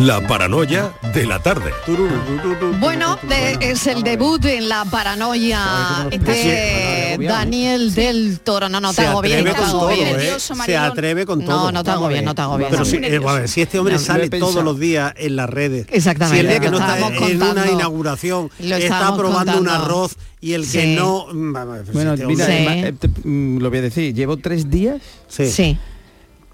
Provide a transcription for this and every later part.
La paranoia de la tarde. Bueno, de- es el debut en la paranoia de Daniel del Toro. No, no te se hago bien, atreve no te con hago todo, bien. ¿eh? Se atreve con todo. No, no te hago bien, no te hago bien. Pero si, eh, a ver, si este hombre No, sale todos los días en las redes, Exactamente, si el día que no está en una contando. inauguración está probando un contando. arroz y el que Sí. no... Bueno, mira, lo voy a decir, llevo tres días Sí.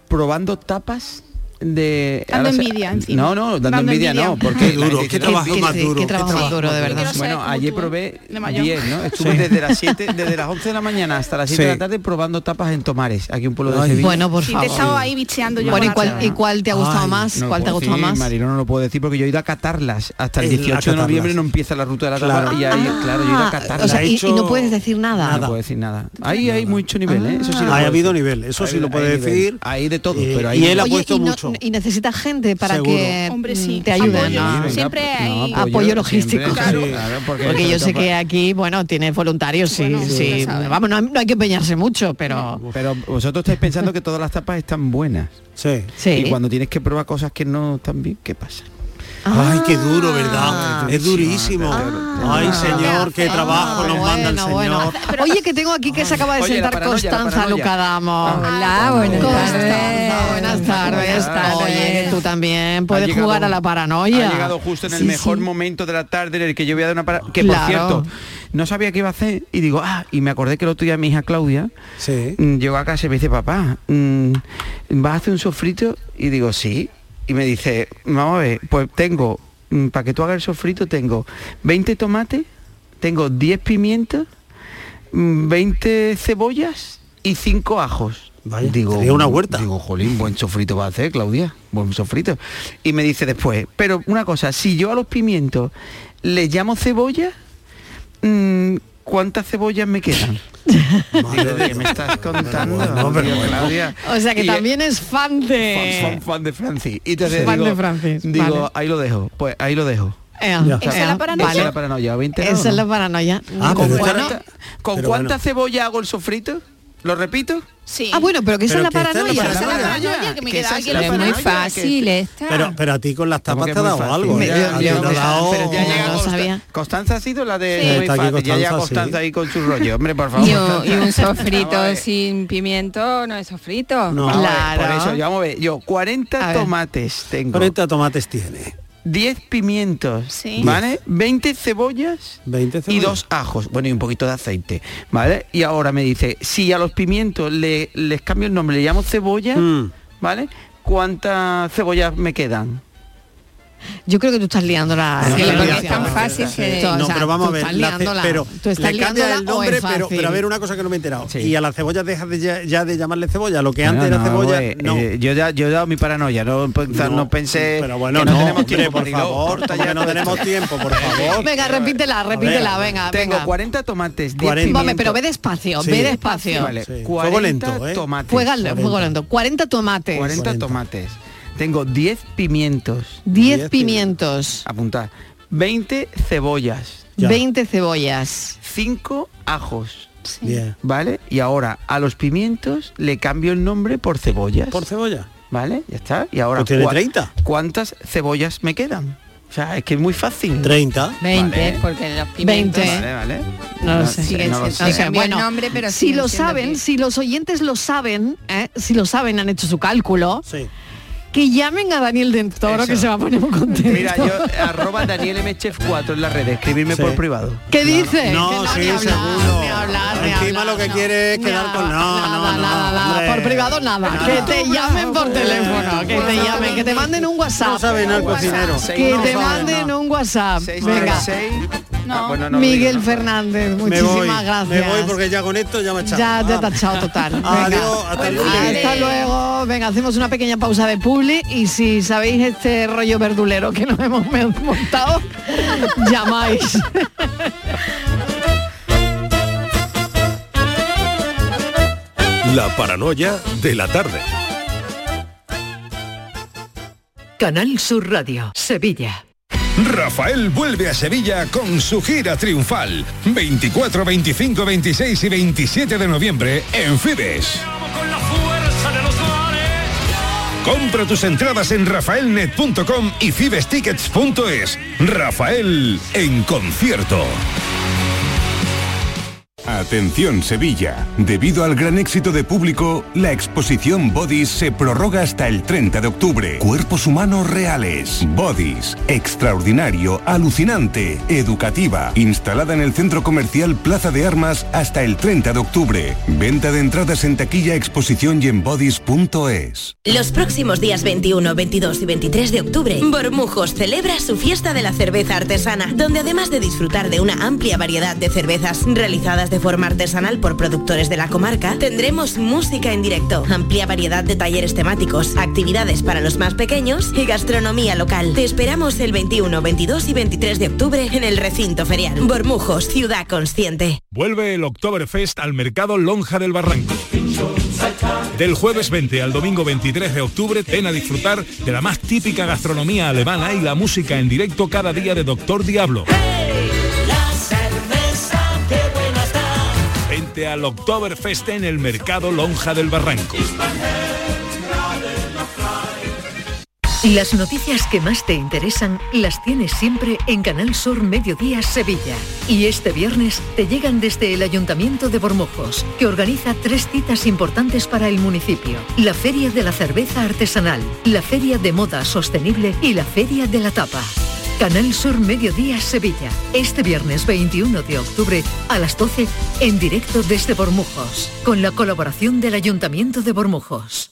probando tapas de Dando se- envidia, encima. No, no, dando, Dando envidia, envidia. no, porque Qué duro, la qué trabajo más duro, qué trabajo más duro, de verdad. Bueno, ayer probé de mayor. 10, ¿no? Estuve Sí. desde las 7, desde las 11 de la mañana hasta las 7 de Sí. la tarde probando tapas en Tomares, aquí un pueblo de. Sevilla. Bueno, por Sí, te favor. he estado ahí bicheando yo. Bueno, ¿y cuál. ¿y cuál te ha gustado Ay, más? No ¿Cuál te ha gustado decir, más? Marilo, no lo puedo decir porque yo he ido a catarlas. Hasta el Eh, a 18 de noviembre no empieza la ruta de la tapa Claro. y ahí, claro, yo he ido a Ah, catarlas. o sea, Ha y, no puedes decir nada. no puedo decir nada. Ahí hay mucho nivel, ¿eh? Eso sí lo Ahí puedo ha habido nivel, eso sí Ahí- lo puede decir. Hay de todo, Eh, pero y él ha puesto mucho. Y necesitas gente para Seguro. que Hombre, sí. te ayuden, Apoyo. ¿no? venga, Siempre hay apoyo logístico. siempre, Claro. claro, porque, Porque yo sé que aquí, bueno, tiene voluntarios, sí, Bueno, sí. Vamos, no, hay- no hay que empeñarse mucho, pero Pero vosotros estáis pensando que todas las tapas están buenas. Sí. sí. Y cuando tienes que probar cosas que no están bien, ¿qué pasa? Ay, qué duro, Ah. ¿verdad? Es durísimo. Ay, señor, qué trabajo nos manda el Ah, señor. bueno. Oye, que tengo aquí que se acaba de sentar paranoia, Constanza paranoia. Lucadamo. Hola, buenas tardes. buenas tardes. Oye, tú también puedes llegado- jugar a la paranoia. Ha llegado justo en el Sí, mejor sí. momento de la tarde en el que yo voy a dar una para... Que Claro. por cierto, no sabía qué iba a hacer y digo, ah, y me acordé que el otro día mi hija Claudia Sí. mm, llegó a casa y me dice, papá, mm, ¿vas a hacer un sofrito? Y digo, sí. Y me dice, vamos a ver, pues tengo, mm, para que tú hagas el sofrito, tengo 20 tomates, tengo 10 pimientos, mm, 20 cebollas y 5 ajos. Vaya, tenía una huerta. Digo, jolín, buen sofrito va a hacer, Claudia, buen sofrito. Y me dice después, pero una cosa, si yo a los pimientos les llamo cebolla, mm, ¿cuántas cebollas me quedan? Digo, ¿qué me estás contando? bueno, pero bueno. Claudia. O sea que Y, también es fan fan, de... fan- fan de Francis. Y entonces Fan digo, de Francis, digo, vale. ahí lo dejo, pues ahí lo dejo. Ea. ¿Esa es la paranoia? Esa es la paranoia, 20 Esa es la paranoia. Ah, ¿Con, cuánta, con pero cuánta bueno. cebolla hago el sofrito? ¿Lo repito? Sí. Ah, bueno, pero que esa es la paranoia. Esa es la paranoia. que me queda aquí es muy fácil esta. Pero, pero a ti con las tapas te ha dado fácil. algo. Me- ¿eh? ya No, llega no Consta- sabía. Constanza ha sido la de fácil. Ya llega Constanza, ahí con su rollo. Hombre, por favor. Y un, sofrito sin pimiento no es sofrito. No. Claro. por eso, ya vamos a ver. Yo, 40 A ver. tomates tengo. 40 tomates tiene. 10 pimientos, Sí. ¿vale? 20 cebollas 20 y dos ajos, bueno, y un poquito de aceite, ¿vale? Y ahora me dice, si a los pimientos le, les cambio el nombre, le llamo cebolla, Mm. ¿vale? ¿Cuántas cebollas me quedan? Yo creo que tú estás liando la... Sí, la es tan fácil que- No, sea, pero vamos tú a ver, estás la ce- liándola. pero Tú estás le cambia el nombre, pero, pero a ver una cosa que no me he enterado. Sí. Y a la cebolla dejas de ya, ya de llamarle cebolla, lo que antes Bueno, era no, cebolla, güey, no. eh, yo, ya, yo he dado mi paranoia, no, no pensé Pero bueno, que no, no, tenemos tiempo, por favor, ya no tenemos tiempo, por favor. Venga, repítela, repítela, venga, Tengo venga. 40 tomates, 10 40. Vamos, pimientos. pero ve despacio, ve despacio. Vale, Sí. 40 Fuego lento, ¿eh? tomates. Fuego, lento. 40 tomates. 40 40. tomates. Tengo 10 pimientos. 10 Diez pimientos. Apuntar. 20 cebollas. Ya. 20 cebollas. 5 ajos. Bien. ¿Vale? Y ahora a los pimientos le cambio el nombre por cebollas. ¿Por cebolla? ¿Vale? Ya está. Y ahora Pues tiene ¿cuá- 30. ¿Cuántas cebollas me quedan? O sea, es que es muy fácil. 30. 20, Vale. porque los pimientos 20. Vale, vale. No lo sé. no lo sé. No sé, cambió el bueno, nombre, pero si lo saben, si los oyentes lo saben, ¿eh? si lo saben, han hecho su cálculo, Sí. Que llamen a Daniel del Toro, Eso. que se va a poner muy contento. Mira, yo arroba Daniel M. Chef 4 en las redes, escribirme Sí. por privado. ¿Qué dice? No, Que sí, hablar, seguro. ni hablar, ni Encima hablar, lo que no. quiere es quedar con- no, nada, no, no, nada, nada. Por privado nada. No. Que te llamen por teléfono, que te llamen, que te manden un WhatsApp. No sabe nada el cocinero. Que No te manden nada. un WhatsApp. Venga. No. Ah, bueno, no Miguel digo, ¿no? Fernández, Me muchísimas voy, gracias. me voy porque ya con esto ya me he echado. Ya, ya te ha Vamos. echado total. Venga. Adiós, hasta lunes. Hasta luego. Venga, hacemos una pequeña pausa de y si sabéis este rollo verdulero que nos hemos montado, llamáis. La paranoia de la tarde. Canal Sur Radio, Sevilla. Rafael vuelve a Sevilla con su gira triunfal. 24, 25, 26 y 27 de noviembre en Fibes. Compra tus entradas en rafaelnet.com y fibestickets.es. Rafael en concierto. Atención Sevilla. Debido al gran éxito de público, la exposición Bodies se prorroga hasta el 30 de octubre. Cuerpos humanos reales. Bodies. Extraordinario, alucinante, educativa. Instalada en el centro comercial Plaza de Armas hasta el 30 de octubre. Venta de entradas en taquilla, exposición y en bodies.es. Los próximos días 21, 22 y 23 de octubre, Bormujos celebra su fiesta de la cerveza artesana, donde además de disfrutar de una amplia variedad de cervezas realizadas de forma artesanal por productores de la comarca, tendremos música en directo, amplia variedad de talleres temáticos, actividades para los más pequeños y gastronomía local. Te esperamos el 21, 22 y 23 de octubre en el recinto ferial. Bormujos, ciudad consciente. Vuelve el Oktoberfest al mercado Lonja del Barranco. Del jueves 20 al domingo 23 de octubre, ven a disfrutar de la más típica gastronomía alemana y la música en directo cada día de Doctor Diablo. Al Oktoberfest en el mercado Lonja del Barranco. Las noticias que más te interesan las tienes siempre en Canal Sur Mediodía Sevilla. Y este viernes te llegan desde el Ayuntamiento de Bormujos, que organiza tres citas importantes para el municipio. La Feria de la Cerveza Artesanal, la Feria de Moda Sostenible y la Feria de la Tapa. Canal Sur Mediodía Sevilla. Este viernes 21 de octubre a las 12 en directo desde Bormujos, con la colaboración del Ayuntamiento de Bormujos.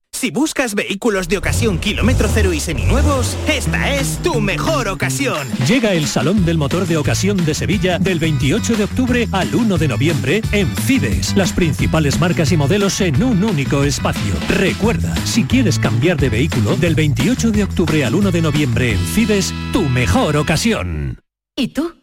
Si buscas vehículos de ocasión kilómetro cero y seminuevos, esta es tu mejor ocasión. Llega el Salón del Motor de Ocasión de Sevilla del 28 de octubre al 1 de noviembre en Fides. Las principales marcas y modelos en un único espacio. Recuerda, si quieres cambiar de vehículo, del 28 de octubre al 1 de noviembre en Fides, tu mejor ocasión. ¿Y tú?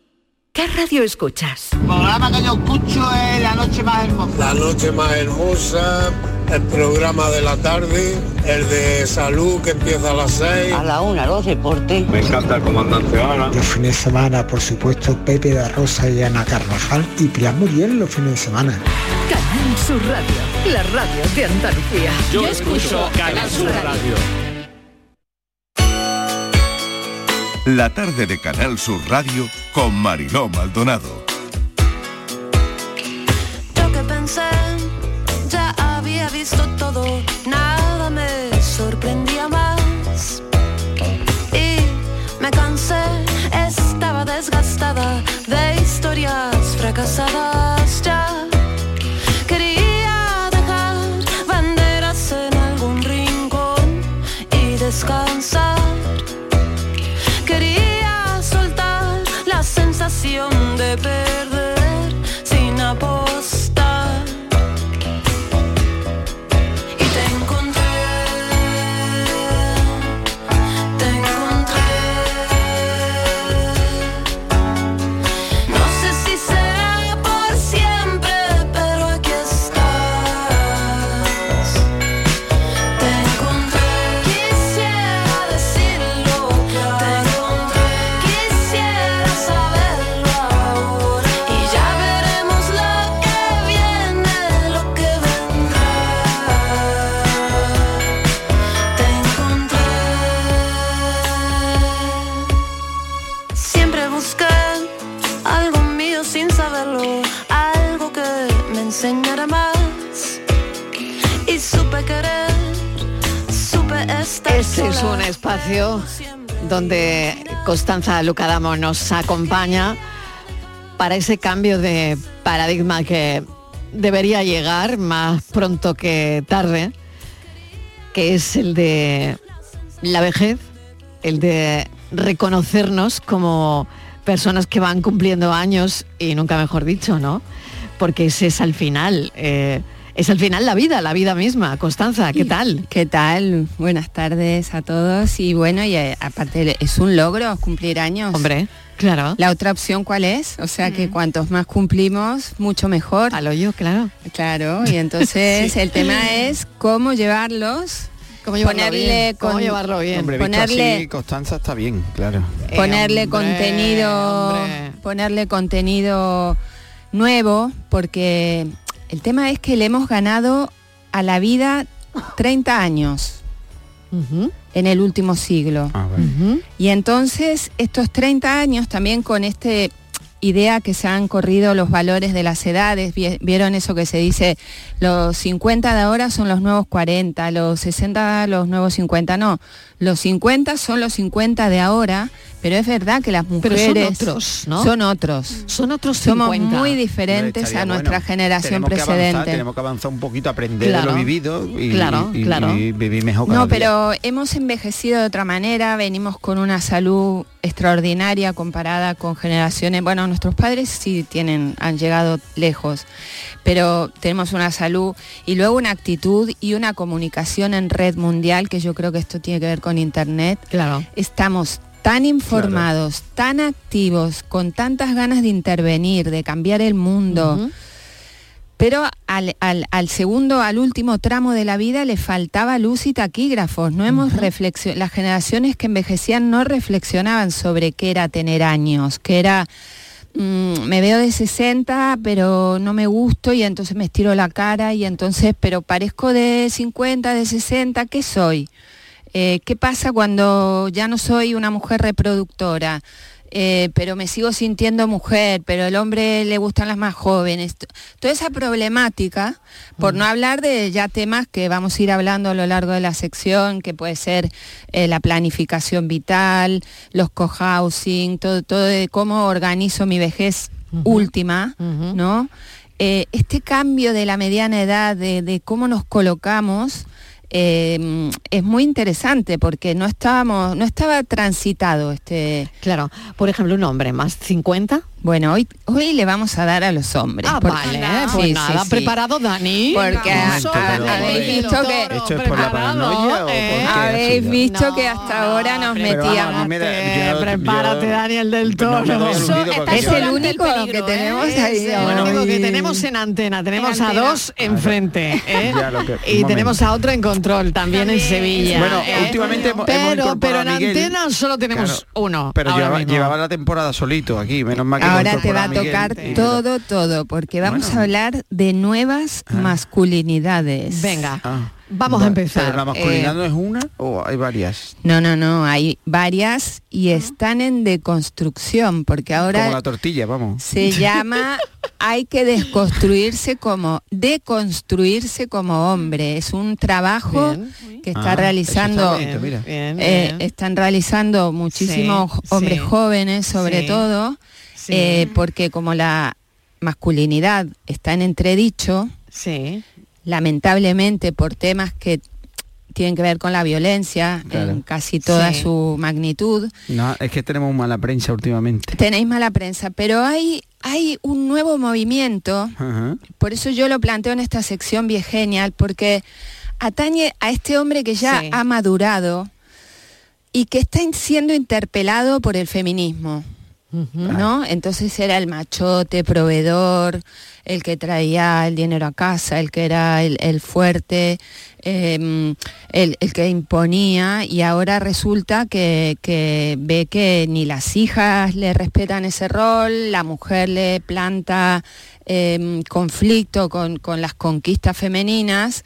¿Qué radio escuchas? El programa que yo escucho es La Noche Más Hermosa. La Noche Más Hermosa, el programa de la tarde, el de salud que empieza a las 6. A la una, los deportes. Me encanta el comandante Ana. Los fines de semana, por supuesto, Pepe de Rosa y Ana Carvajal y Pilar Muriel los fines de semana. Canal Sur Radio, la radio de Andalucía. Yo, escucho Canal Sur Radio. La tarde de Canal Sur Radio con Mariló Maldonado. Visto todo, nada me sorprendía más. Y me cansé, estaba desgastada de historias fracasadas Constanza Lucadamo nos acompaña para ese cambio de paradigma que debería llegar más pronto que tarde, que es el de la vejez, el de reconocernos como personas que van cumpliendo años y nunca mejor dicho, ¿no? Porque ese es al final, eh, es al final la vida, la vida misma. Constanza, ¿qué tal? ¿Qué tal? Buenas tardes a todos y bueno, y eh, aparte es un logro cumplir años. Hombre. Claro. La otra opción cuál es? O sea que cuantos más cumplimos, mucho mejor. A lo yo, claro. Claro, y entonces Sí. el tema es cómo llevarlos, Cómo llevarlo ponerle bien, cómo con- llevarlo bien. Hombre, visto ponerle así, Constanza está bien, claro. ponerle hombre, contenido hombre. ponerle contenido nuevo porque el tema es que le hemos ganado a la vida 30 años en el último siglo. Ah, y entonces estos 30 años también con este idea que se han corrido los valores de las edades, vi- vieron eso que se dice, los 50 de ahora son los nuevos 40, los 60 los nuevos 50, no, los 50 son los 50 de ahora, pero es verdad que las Pero mujeres son otros, ¿no? son otros. Son otros Somos 50. muy diferentes a nuestra bueno. generación Tenemos que avanzar, precedente. tenemos que avanzar un poquito, aprender Claro. de lo vivido y, Claro, y- claro. y vivir mejor cada No, día. pero hemos envejecido de otra manera, venimos con una salud extraordinaria comparada con generaciones, bueno, nuestros padres sí tienen, han llegado lejos, pero tenemos una salud y luego una actitud y una comunicación en red mundial, que yo creo que esto tiene que ver con internet. Claro. Estamos tan informados, tan activos, con tantas ganas de intervenir, de cambiar el mundo. Pero al, al- al segundo, al último tramo de la vida le faltaba luz y taquígrafos. No hemos reflexio- las generaciones que envejecían no reflexionaban sobre qué era tener años, que era mm, me veo de 60, pero no me gusto y entonces me estiro la cara y entonces, pero parezco de 50, de 60, ¿qué soy? Eh, ¿Qué pasa cuando ya no soy una mujer reproductora? Eh, pero me sigo sintiendo mujer, pero el hombre le gustan las más jóvenes. Toda esa problemática, por no hablar de ya temas que vamos a ir hablando a lo largo de la sección, que puede ser eh, la planificación vital, los cohousing, todo, todo de cómo organizo mi vejez última, ¿no? Eh, este cambio de la mediana edad, de, de cómo nos colocamos, eh, es muy interesante porque no estábamos, no estaba transitado este. Claro, por ejemplo, un hombre más 50. Bueno, hoy, hoy le vamos a dar a los hombres. Ah, porque- vale, Sí, pues sí, nada, sí. preparado Dani. Porque pero habéis visto que ¿Esto es por la paranoia o por qué? habéis visto que hasta ahora nos metíamos. Prepárate, yo- Daniel del Toro. porque es el único que tenemos ahí. Es el único que tenemos en antena. Tenemos En a antena. dos enfrente. ¿eh? Que- y tenemos a otro en control, también en Sevilla. Bueno, ¿eh? últimamente hemos- pero, en antena solo tenemos uno. Pero llevaba, la temporada solito aquí, menos mal que Ahora te va a Miguel tocar todo, todo, porque vamos Bueno. a hablar de nuevas masculinidades. Venga, Ah. vamos a empezar. ¿Pero la masculinidad Eh, no es una o hay varias? No, no, no, hay varias y están en deconstrucción, porque Como ahora la tortilla, vamos. se llama hay que desconstruirse como deconstruirse como hombre. Es un trabajo Bien. que está Ah, realizando está. Bien, eh, están realizando muchísimos Sí, hombres sí. jóvenes sobre Sí. todo Sí. eh, porque como la masculinidad está en entredicho Sí. lamentablemente por temas que tienen que ver con la violencia Claro. en casi toda Sí. su magnitud No, es que tenemos mala prensa últimamente. tenéis mala prensa pero hay hay un nuevo movimiento por eso yo lo planteo en esta sección viegenial, porque atañe a este hombre que ya Sí. ha madurado y que está siendo interpelado por el feminismo. ¿No? Entonces era el machote, proveedor, el que traía el dinero a casa, el que era el, el fuerte, eh, el, el que imponía, y ahora resulta que, que ve que ni las hijas le respetan ese rol, la mujer le planta eh, conflicto con, con las conquistas femeninas,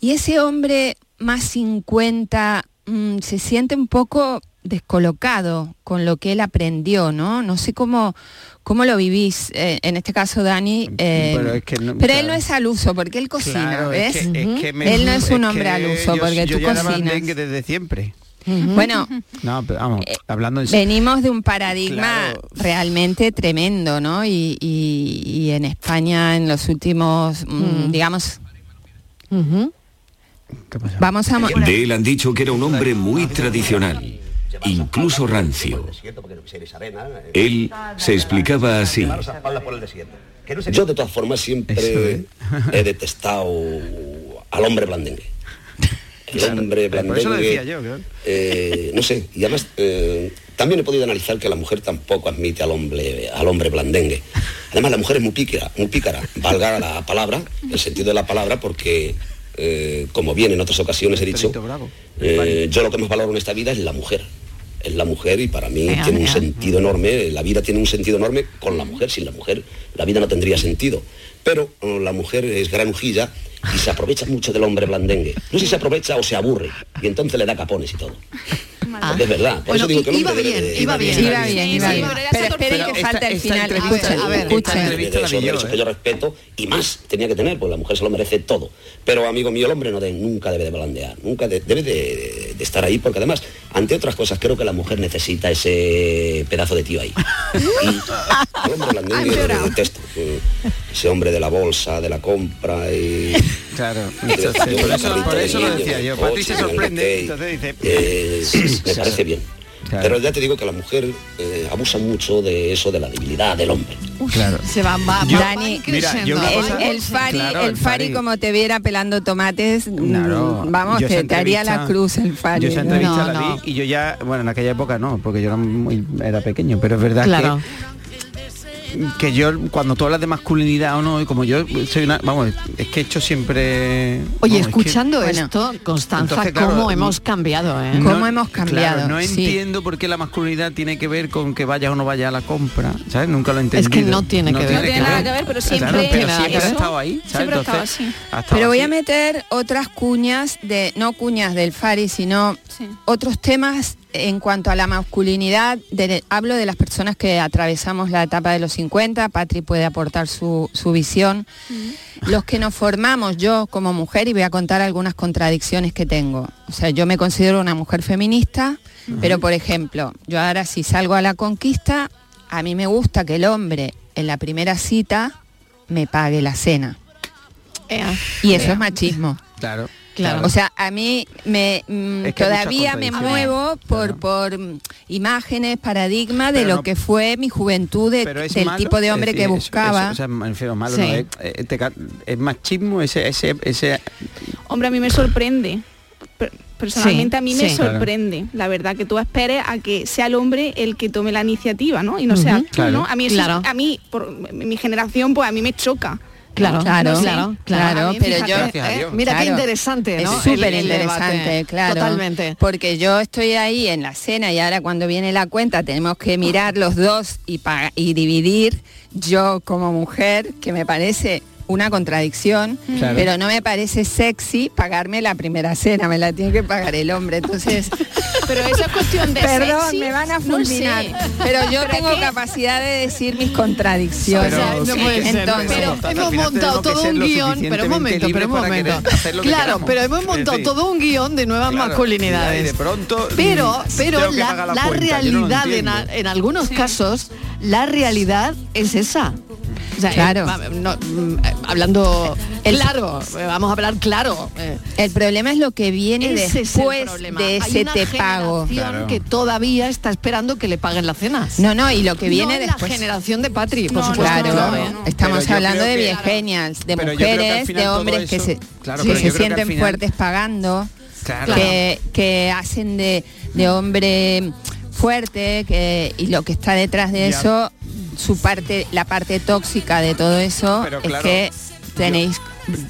y ese hombre más 50 mm, se siente un poco descolocado con lo que él aprendió, ¿no? No sé cómo, cómo lo vivís, eh, en este caso Dani, eh, Pero es que no- pero él no es al uso, porque él cocina, Claro, es ¿ves? que- es que me- él no es un hombre al uso, yo- porque yo tú ya cocinas. desde siempre. Bueno, No, pero vamos, hablando en serio. venimos de un paradigma Claro. realmente tremendo, ¿no? Y, y- y en España en los últimos, mm, digamos, ¿Qué pasa? vamos a... De él han dicho que era un hombre muy tradicional, incluso rancio. Él se explicaba así. Yo de todas formas siempre he detestado al hombre blandengue. El hombre Eh, blandengue, eh, no sé, y además eh, también he podido analizar que la mujer tampoco admite al hombre, al hombre blandengue. Además, la mujer es muy pícara, muy pícara, valga la palabra, el sentido de la palabra, porque, eh, como bien en otras ocasiones he dicho, eh, yo lo que más valoro en esta vida es la mujer. Es la mujer y para mí tiene un sentido enorme, la vida tiene un sentido enorme con la mujer. Sin la mujer la vida no tendría sentido. Pero eh, la mujer es granujilla y se aprovecha mucho del hombre blandengue. No sé si se aprovecha o se aburre y entonces le da capones y todo. Porque es verdad. Por Bueno, eso digo que iba bien, debe de- iba bien. Iba bien, iba bien. Pero espere que falta el final. Escuchen, a ver, escuchen. Son derechos que yo respeto y más tenía que tener, pues la mujer se lo merece todo. Pero amigo mío, el hombre no de- nunca debe de blandear, nunca de- debe de, de estar ahí, porque además, ante otras cosas, creo que la mujer necesita ese pedazo de tío ahí. Y el hombre blandengue lo detesto. eh, Ese hombre de la bolsa, de la compra y... Claro, Yo entonces, por me eso, por parece eso lo bien, decía yo. Patri se sorprende, entonces dice... eh, me parece bien. Pero ya te digo que la mujer eh, abusa mucho de eso, de la debilidad del hombre. Claro. Se va, va, Yo- Dani, creciendo. yo una el, cosa- el Fari, Claro, el el Fari Fari. como te viera pelando tomates, mm, Claro, vamos, yo esa te, te haría la cruz el Fari. Yo esa entrevista No, la no. vi y yo ya, bueno, en aquella época no, porque yo era muy era pequeño, pero es verdad Claro. que que yo cuando tú hablas de masculinidad o no, y como yo soy una, vamos, es que he hecho siempre Oye, vamos, es que- escuchando esto, Constanza, Entonces, claro, cómo hemos cambiado, ¿eh? ¿Cómo hemos cambiado? Claro, no Sí. entiendo por qué la masculinidad tiene que ver con que vayas o no vayas a la compra, ¿sabes? Nunca lo he Es que entendido. no tiene que ver. No tiene nada que ver, pero siempre- Claro, pero siempre ha estado ahí, ¿sabes? Siempre ha estado Entonces, así. ha estado Pero voy a meter otras cuñas de, no cuñas del Fari, sino otros temas en cuanto a la masculinidad. de- hablo de las personas que atravesamos la etapa de los 50, Patri puede aportar su, su visión. Los que nos formamos, yo como mujer, y voy a contar algunas contradicciones que tengo. O sea, yo me considero una mujer feminista, pero por ejemplo, yo ahora si salgo a la conquista, a mí me gusta que el hombre en la primera cita me pague la cena. Y eso es machismo. Claro. Claro. O sea, a mí me mm, Es que todavía me muevo por por imágenes, paradigmas de Pero lo no- que fue mi juventud de- Pero es del malo, tipo de hombre es que buscaba. o sea, refiero malo, Sí. no, es, eh, ca- es machismo ese, ese, ese Hombre, a mí me sorprende. Per- Personalmente Sí, a mí me. Claro. sorprende, la verdad, que tú esperes a que sea el hombre el que tome la iniciativa, ¿no? Y no sea tú, Claro. ¿no? A mí, eso- Claro. a mí, por mi generación, pues a mí me choca. Claro, Claro, No claro, claro, A mí, pero fíjate, yo Dios. Mira qué interesante, ¿no? Es súper interesante, claro. Totalmente. Porque yo estoy ahí en la cena y ahora cuando viene la cuenta tenemos que mirar los dos y, y dividir. Yo como mujer, que me parece una contradicción, Claro. pero no me parece sexy pagarme la primera cena, me la tiene que pagar el hombre. Entonces, Pero eso es cuestión de Perdón, sexy, me van a no fulminar. sé. Pero yo Pero tengo capacidad de decir mis contradicciones. Pero- no puede ser, Entonces, pero hemos montado todo un guion, pero un momento, pero un momento. Claro, pero hemos montado todo un guion de nuevas Claro, masculinidades. de pronto, pero, mm, pero que la, la la cuenta, yo no lo realidad en, en algunos casos, la realidad es esa. O sea, Claro. eh, no, mm, eh, hablando claro, eh, vamos a hablar claro. eh, El problema es lo que viene ese es el después de Hay ese una te pago. generación que todavía está esperando que le paguen las cenas. No, no, y lo que viene No después. la generación de Patri, por No, supuesto. claro, estamos hablando de viejenias, de mujeres, de hombres que eso- se, Claro, que se que sienten final- fuertes pagando, Claro. que, que hacen de, de hombre fuerte que, y lo que está detrás de Ya. eso, su parte, la parte tóxica de todo eso Pero es claro, que tenéis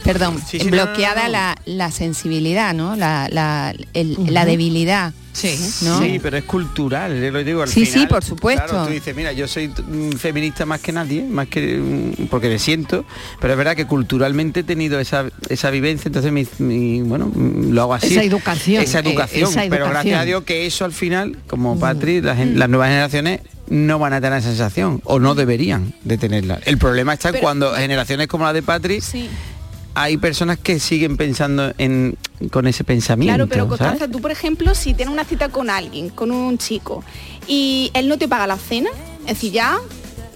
perdón, Sí, sí, no, no, no, bloqueada no. La, la sensibilidad, ¿no? La, la, el- la debilidad. Sí, ¿no? Sí, pero es cultural, yo lo digo al Sí, sí, final. por supuesto. Claro, tú dices, mira, yo soy mm, feminista más que nadie, más que mm, porque me siento, pero es verdad que culturalmente he tenido esa, esa vivencia, entonces mi, mi- bueno, mm, lo hago así. Esa educación, Esa eh, educación, esa pero educación. gracias a Dios que eso al final, como Patri, la gen- las nuevas generaciones no van a tener esa sensación o no deberían de tenerla. El problema está Pero- cuando generaciones como la de Patri hay personas que siguen pensando en con ese pensamiento. Claro, pero ¿sabes? Constanza, tú por ejemplo, si tienes una cita con alguien, con un chico, y él no te paga la cena, es decir, ya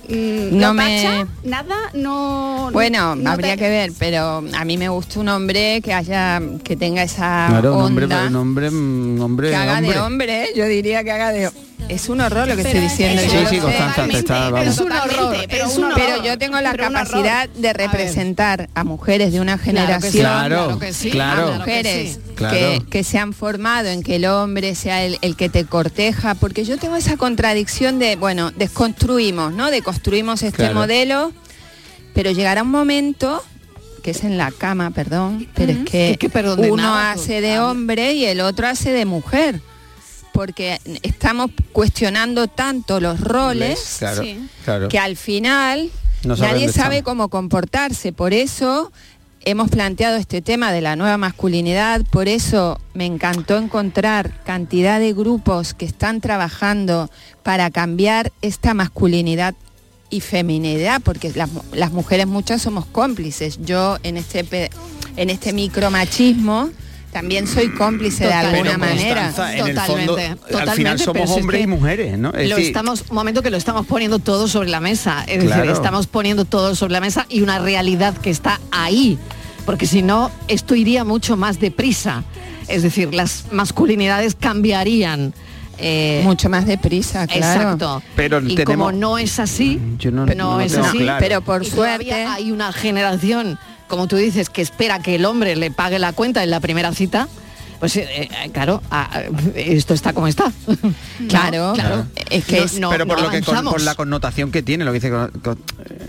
mm, No no me- nada, no. Bueno, no habría te- que ver, pero a mí me gusta un hombre que haya, que tenga esa Claro, un onda, hombre, un hombre, un hombre, que haga hombre. de hombre, yo diría que haga de, es un horror lo que estoy diciendo. es- Sí, sí, sé. Constanza, te está... vamos. Es un horror, pero es un un horror. Pero yo tengo la capacidad de representar a, mujeres de una generación, Claro, claro que sí, claro. claro que mujeres. Claro. que, que se han formado en que el hombre sea el, el que te corteja, porque yo tengo esa contradicción de, bueno, desconstruimos, ¿no? Deconstruimos este Claro. modelo, pero llegará un momento que es en la cama, perdón, pero es que Es uno nada, hace de hombre y el otro hace de mujer. Porque estamos cuestionando tanto los roles Claro, Sí. claro. que al final No nadie sabe cómo comportarse. Por eso hemos planteado este tema de la nueva masculinidad, por eso me encantó encontrar cantidad de grupos que están trabajando para cambiar esta masculinidad y feminidad, porque las, mu- las mujeres muchas somos cómplices. Yo en este en este micromachismo también soy cómplice de alguna Pero, manera. Constanza, en el Totalmente, fondo, al totalmente, final somos es hombres que y mujeres, ¿no? Es lo decir, estamos, un momento que lo estamos poniendo todo sobre la mesa. Es Claro. decir, estamos poniendo todo sobre la mesa y una realidad que está ahí. Porque si no, esto iría mucho más deprisa. Es decir, las masculinidades cambiarían. eh, Mucho más deprisa, claro. Exacto. Pero y tenemos- como no es así, Yo no- no, no lo es tengo así, claro. Pero por y todavía suerte hay una generación, como tú dices, que espera que el hombre le pague la cuenta en la primera cita. Pues eh, eh, claro, esto está como está. Claro, claro. es que No- pero por no lo que con, por la connotación que tiene, lo que dice Con- Con-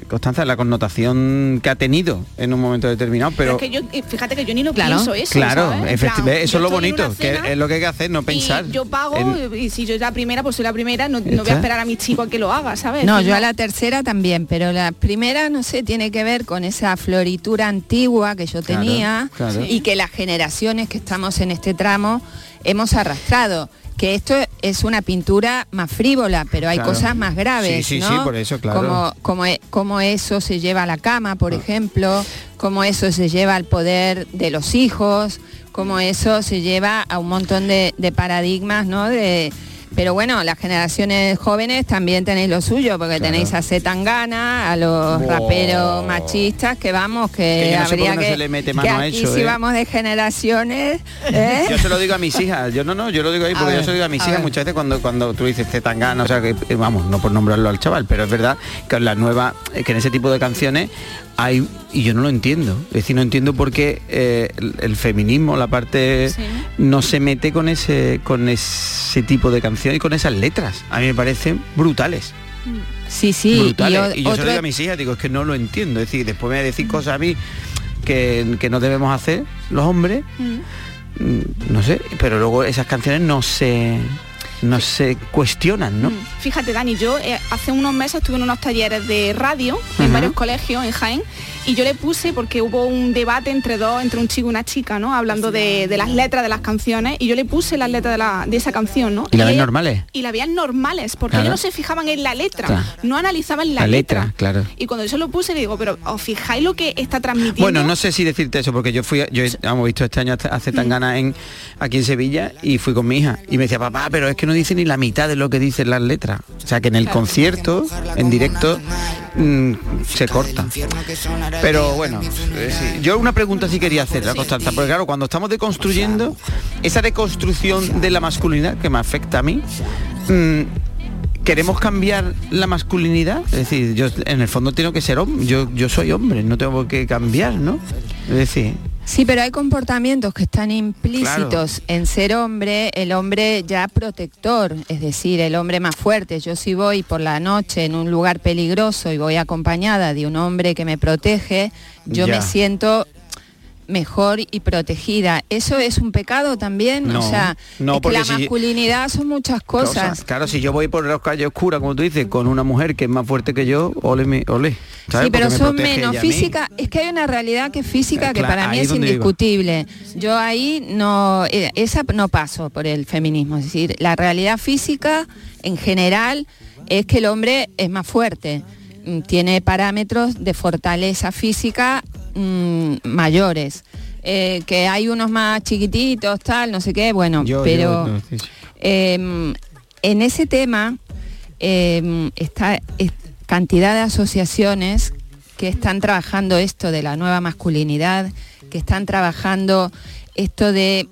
Constanza, la connotación que ha tenido en un momento determinado, Pero, pero, es que yo, fíjate que yo ni lo Claro. pienso eso. claro, plan, eso es lo bonito, que es lo que hay que hacer, no pensar. Y yo pago en- y si yo soy la primera, pues soy la primera, no, no voy a esperar a mi chico a que lo haga, ¿sabes? No, yo a la tercera también, pero la primera, no sé, tiene que ver con esa floritura antigua que yo Claro, tenía claro. y que las generaciones que estamos en este tramo hemos arrastrado. Que esto es una pintura más frívola, pero hay Claro. cosas más graves, Sí, sí, ¿no? sí, por eso, claro. Como, como, e- como eso se lleva a la cama, por ejemplo, como eso se lleva al poder de los hijos, como eso se lleva a un montón de, de paradigmas, ¿no? De, pero bueno, las generaciones jóvenes también tenéis lo suyo, porque tenéis a Zetangana, a los raperos machistas, que vamos, que, Que yo no habría no que, se le mete mano a aquí eso, si ¿eh? vamos de generaciones, ¿eh? Yo se lo digo a mis hijas, yo no, no, yo lo digo ahí A porque yo ver, se lo digo a mis a hijas ver. muchas veces cuando, cuando tú dices Zetangana, o sea que eh, vamos, no por nombrarlo al chaval, pero es verdad que en la nueva, que en ese tipo de canciones hay, y yo no lo entiendo, es decir, no entiendo por qué eh, el, el feminismo, la parte Sí. no se mete con ese, con ese tipo de canciones y con esas letras. A mí me parecen brutales. Sí, sí. brutales. Y, yo se otro- lo digo a mis hijas, digo, es que no lo entiendo. Es decir, después me voy a decir cosas a mí que, que no debemos hacer los hombres, Mm. mm, no sé, pero luego esas canciones no se no se cuestionan, ¿no? Fíjate, Dani, yo eh, hace unos meses estuve en unos talleres de radio en varios colegios en Jaén y yo le puse porque hubo un debate entre dos, entre un chico y una chica, ¿no? Hablando de, de las letras de las canciones y yo le puse las letras de, la- de esa canción, ¿no? ¿Y la ella- normales? Y la veían normales, porque Claro. ellos no se fijaban en la letra, Claro. no analizaban la, La letra, claro. Y cuando yo lo puse le digo, pero ¿os fijáis lo que está transmitiendo? Bueno, no sé si decirte eso, porque yo fui, yo he- hemos visto este año hace- tan ganas en aquí en Sevilla y fui con mi hija y me decía, papá, pero es que no dice ni la mitad de lo que dicen las letras. O sea que en el concierto, en directo, mm, se corta. Pero bueno, eh, sí. yo una pregunta sí quería hacer, la Constanza, porque claro, cuando estamos deconstruyendo, esa deconstrucción de la masculinidad que me afecta a mí, mm, ¿Queremos cambiar la masculinidad? Es decir, yo en el fondo tengo que ser hombre, yo, yo soy hombre, no tengo qué cambiar, ¿no? Es decir, Sí, pero hay comportamientos que están implícitos en ser hombre, el hombre ya protector, es decir, el hombre más fuerte. Yo si voy por la noche en un lugar peligroso y voy acompañada de un hombre que me protege, yo Ya. me siento mejor y protegida. ¿Eso es un pecado también? No, o sea, no, porque la si- masculinidad son muchas cosas. cosas. Claro, si yo voy por la calle oscura, como tú dices, con una mujer que es más fuerte que yo, ole, me, ole. ¿sabes? Sí, pero Porque son menos física. Es que hay una realidad que es física Eh, que para mí es indiscutible. Yo ahí no, eh, esa no paso por el feminismo. Es decir, la realidad física en general es que el hombre es más fuerte. Mm, Tiene parámetros de fortaleza física mm, mayores. Eh, que hay unos más chiquititos, tal, no sé qué, bueno, Yo- yo- pero... no, sí, sí. Eh, en ese tema eh, está es- cantidad de asociaciones que están trabajando esto de la nueva masculinidad, que están trabajando esto de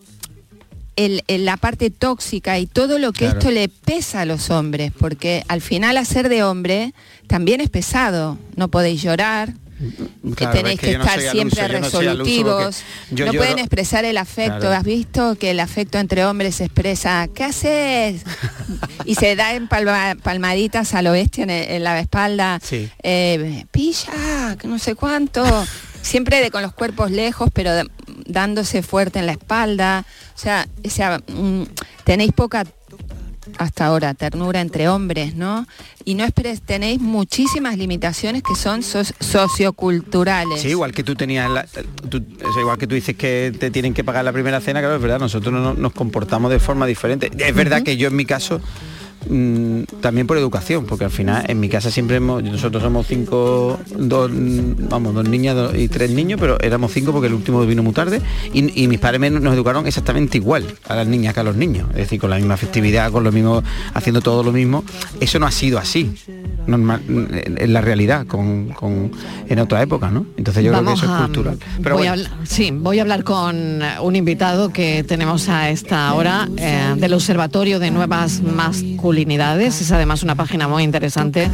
el- el- la parte tóxica y todo lo que Claro. esto le pesa a los hombres, porque al final hacer de hombre también es pesado. No podéis llorar, Claro, tenéis es que, yo no estar al siempre no al resolutivos, yo no pueden expresar el afecto. Claro. ¿Has visto que el afecto entre hombres se expresa, ¿qué haces? y se da en palma- palmaditas a lo bestia en, el- en la espalda, Sí. eh, pilla, que no sé cuánto, siempre de, con los cuerpos lejos, pero de- dándose fuerte en la espalda. O sea, o sea, mm, tenéis poca hasta ahora ternura entre hombres, ¿no? Y no esperes, tenéis muchísimas limitaciones que son so- socioculturales. Sí, igual que tú tenías, la- tú- igual que tú dices que te tienen que pagar la primera cena, claro, es verdad, nosotros no, nos comportamos de forma diferente. Es verdad que yo en mi caso, mm, también por educación, porque al final en mi casa siempre hemos, nosotros somos cinco, dos, vamos, dos niñas dos- y tres niños, pero éramos cinco porque el último vino muy tarde y, y mis padres me- nos educaron exactamente igual a las niñas que a los niños, es decir, con la misma festividad, con lo mismo, haciendo todo lo mismo. Eso no ha sido así. Normal, en la realidad con, con- en otra época, ¿no? Entonces yo Vamos creo que eso a- es cultural. Pero voy a bueno, sí, voy a hablar con un invitado que tenemos a esta hora eh, del Observatorio de Nuevas Masculinidades. Es además una página muy interesante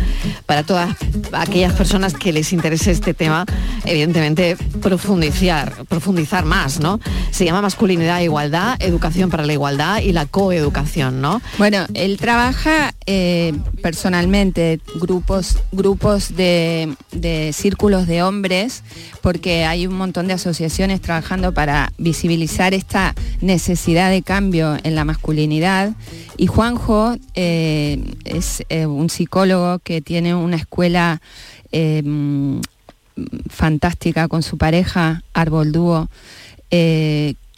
para todas aquellas personas que les interese este tema, evidentemente profundizar, profundizar más, ¿no? Se llama Masculinidad e Igualdad, Educación para la Igualdad y la coeducación, ¿no? Bueno, él trabaja eh, personalmente grupos, grupos de, de círculos de hombres, porque hay un montón de asociaciones trabajando para visibilizar esta necesidad de cambio en la masculinidad. Y Juanjo eh, es eh, un psicólogo que tiene una escuela mm, fantástica con su pareja, Árbol Dúo,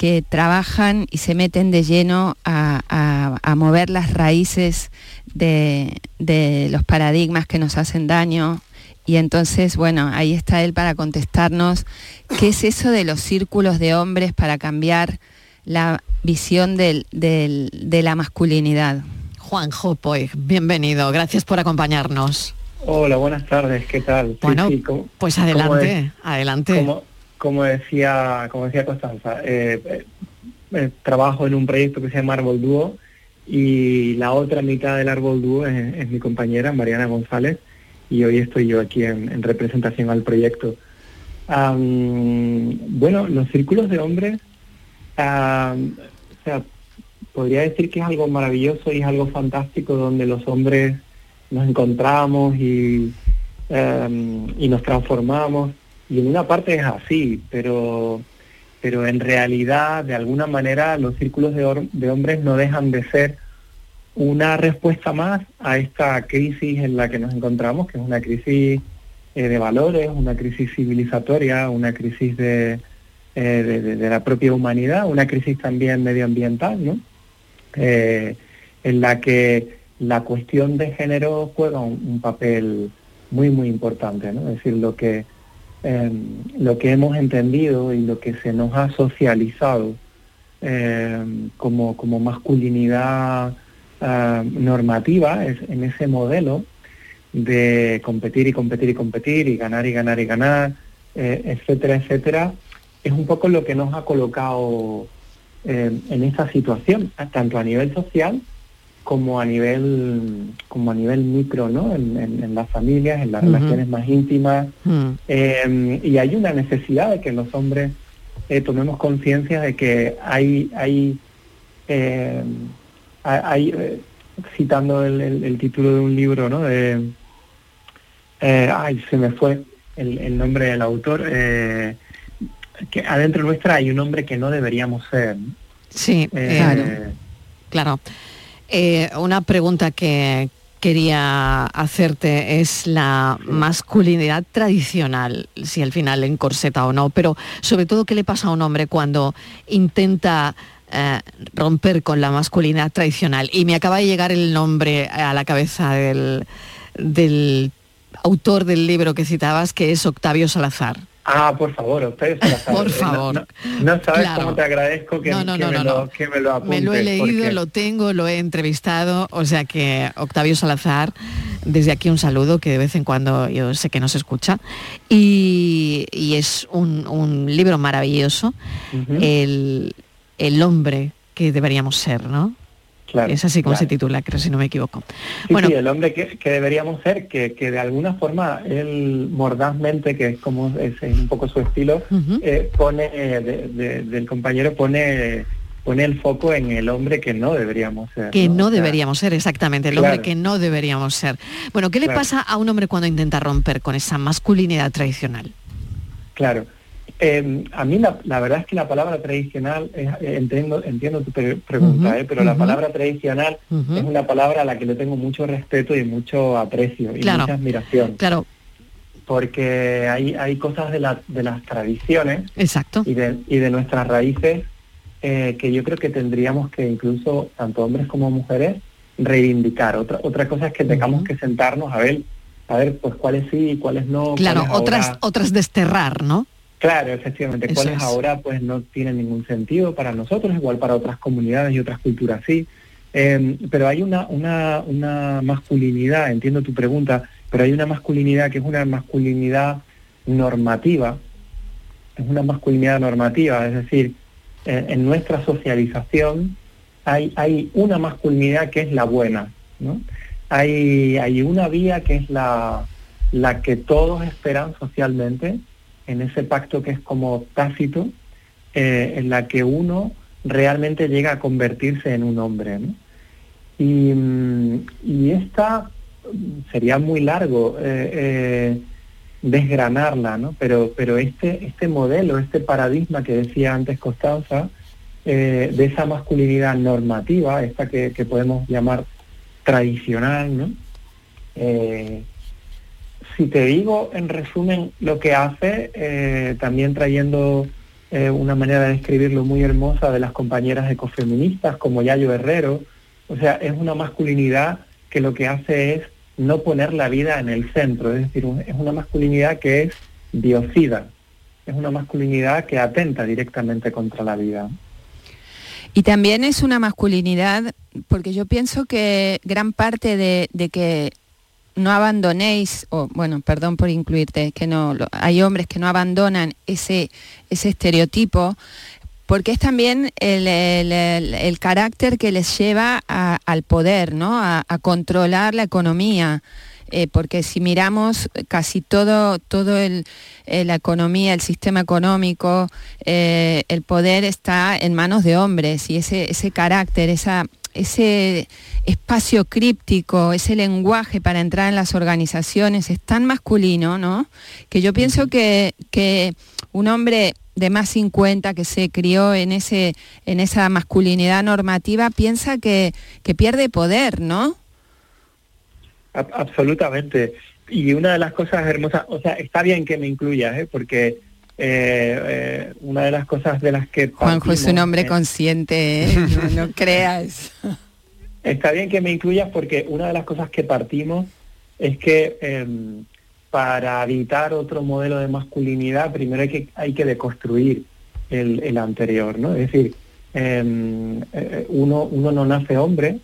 que trabajan y se meten de lleno a, a- a mover las raíces de, de los paradigmas que nos hacen daño. Y entonces, bueno, ahí está él para contestarnos qué es eso de los círculos de hombres para cambiar la visión del- del- de la masculinidad. Juanjo Poy, bienvenido, gracias por acompañarnos. Hola, buenas tardes, ¿qué tal? Bueno, sí, pues adelante, adelante. Como, como decía, como decía Constanza, eh, eh, eh, trabajo en un proyecto que se llama Árbol Dúo y la otra mitad del Árbol Dúo es, mi compañera Mariana González y hoy estoy yo aquí en, en representación al proyecto. Bueno, los círculos de hombres, o sea, podría decir que es algo maravilloso y es algo fantástico donde los hombres nos encontramos y nos transformamos. Y en una parte es así, pero, pero en realidad, de alguna manera, los círculos de, hombres no dejan de ser una respuesta más a esta crisis en la que nos encontramos, que es una crisis eh, de valores, una crisis civilizatoria, una crisis de, eh, de- de la propia humanidad, una crisis también medioambiental, ¿no? Eh, en la que la cuestión de género juega un, un papel muy, muy importante, ¿no? Es decir, lo que, lo que hemos entendido y lo que se nos ha socializado eh, como, como masculinidad ah, normativa en ese modelo de competir y competir y competir y ganar y ganar y ganar, eh, etcétera, etcétera, es un poco lo que nos ha colocado eh, en esta situación, tanto a nivel social como a nivel como a nivel micro, ¿no? En, en- en las familias, en las relaciones más íntimas. Mm. Eh, y hay una necesidad de que los hombres eh, tomemos conciencia de que hay, hay, eh, hay eh, citando el, el- el título de un libro, ¿no? De, eh, ay, se me fue el, el nombre del autor. eh, que adentro nuestra hay un hombre que no deberíamos ser. Sí, claro. Claro. Eh, una pregunta que quería hacerte es la masculinidad tradicional, si al final encorseta o no, pero sobre todo qué le pasa a un hombre cuando intenta eh, romper con la masculinidad tradicional. Y me acaba de llegar el nombre a la cabeza del autor del libro que citabas, que es Octavio Salazar. Ah, por favor, ustedes Por favor. No, no sabes Claro. cómo te agradezco que, No, no, que no, me, no, lo, que me lo apuntes. Me lo he leído, porque- lo tengo, lo he entrevistado, o sea que Octavio Salazar, desde aquí un saludo que de vez en cuando yo sé que nos escucha, y, y es un, un libro maravilloso, el, el hombre que deberíamos ser, ¿no? Claro, es así como se titula, creo, si no me equivoco. Sí, bueno, sí, el hombre que, que deberíamos ser, que, que de alguna forma él mordazmente, que es como es, es un poco su estilo, eh, pone eh, de- de- del compañero pone pone el foco en el hombre que no deberíamos ser. que no O sea, deberíamos ser, exactamente, el hombre que no deberíamos ser. Bueno, ¿qué le pasa a un hombre cuando intenta romper con esa masculinidad tradicional? Claro. Eh, a mí la, la verdad es que la palabra tradicional, eh, entiendo, entiendo tu pre- pregunta, eh, pero la palabra tradicional es una palabra a la que le tengo mucho respeto y mucho aprecio y Claro. mucha admiración. Claro, Porque hay, hay cosas de, la- de las tradiciones exacto. y de, y de nuestras raíces eh, que yo creo que tendríamos que incluso, tanto hombres como mujeres, reivindicar. Otra, otra cosa es que tengamos que sentarnos a ver, a ver pues cuáles sí y cuáles no. Claro, cuáles otras, ahora- otras desterrar, ¿no? Claro, efectivamente, Eso cuáles es. ahora pues no tienen ningún sentido para nosotros, igual para otras comunidades y otras culturas sí. Eh, pero hay una, una, una masculinidad, entiendo tu pregunta, pero hay una masculinidad que es una masculinidad normativa, es una masculinidad normativa, es decir, eh, en nuestra socialización hay, hay una masculinidad que es la buena, ¿no? Hay, hay una vía que es la, la que todos esperan socialmente, en ese pacto que es como tácito, eh, en la que uno realmente llega a convertirse en un hombre. Y, mm, y esta mm, sería muy largo eh, eh, desgranarla, ¿no? pero, pero este, este modelo, este paradigma que decía antes Constanza, eh, de esa masculinidad normativa, esta que, podemos llamar tradicional, ¿no? Si te digo en resumen lo que hace, eh, también trayendo eh, una manera de describirlo muy hermosa de las compañeras ecofeministas como Yayo Herrero, o sea, es una masculinidad que lo que hace es no poner la vida en el centro, es decir, es una masculinidad que es biocida, es una masculinidad que atenta directamente contra la vida. Y también es una masculinidad, porque yo pienso que gran parte de que no abandonéis, o bueno, perdón por incluirte, que no, lo- hay hombres que no abandonan ese, ese estereotipo, porque es también el, el- carácter que les lleva al poder, ¿no? A, a controlar la economía. Eh, porque si miramos casi todo, todo el, eh, la economía, el sistema económico, eh, el poder está en manos de hombres y ese, ese carácter, esa, ese espacio críptico, ese lenguaje para entrar en las organizaciones es tan masculino, ¿no? Que yo pienso que, que un hombre de más 50 que se crió en, ese, en esa masculinidad normativa piensa que, que pierde poder, ¿no? Ab- absolutamente. Y una de las cosas hermosas, o sea, está bien que me incluyas, ¿eh? porque eh, eh, una de las cosas de las que... Juanjo es un hombre consciente, ¿eh? no, no creas. Está bien que me incluyas porque una de las cosas que partimos es que em, para evitar otro modelo de masculinidad, primero hay que, hay que deconstruir el, el anterior, ¿no? Es decir, em, uno, uno no nace hombre,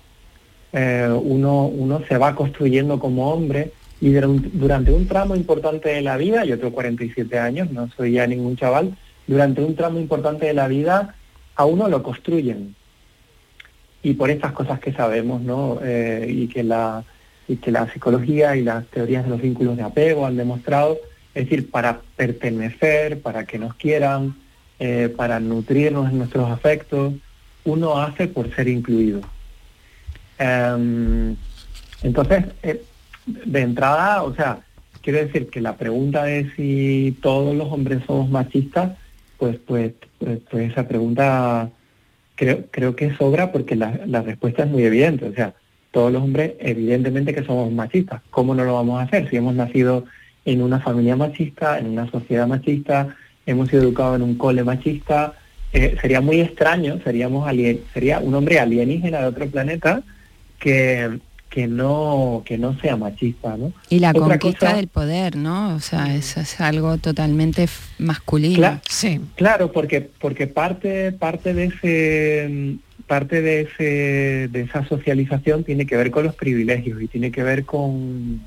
uno, uno se va construyendo como hombre y durante, un tramo importante de la vida, yo tengo 47 años, no soy ya ningún chaval, durante un tramo importante de la vida a uno lo construyen y por estas cosas que sabemos, ¿no? Eh, y que la y que la psicología y las teorías de los vínculos de apego han demostrado, es decir, para pertenecer, para que nos quieran, eh, para nutrirnos en nuestros afectos, uno hace por ser incluido. Em, entonces, eh, de entrada, o sea, quiero decir que la pregunta de si todos los hombres somos machistas, pues, pues, pues, pues esa pregunta creo, creo que sobra porque la, respuesta es muy evidente. O sea, todos los hombres evidentemente que somos machistas. ¿Cómo no lo vamos a hacer? Si hemos nacido en una familia machista, en una sociedad machista, hemos sido educados en un cole machista, eh, sería muy extraño, seríamos alien, sería un hombre alienígena de otro planeta que, que no que no sea machista, ¿no? Y la Otra conquista cosa- del poder, ¿no? O sea, eso es algo totalmente masculino. Cla- sí. Claro, porque porque parte parte de ese parte de ese de esa socialización tiene que ver con los privilegios y tiene que ver con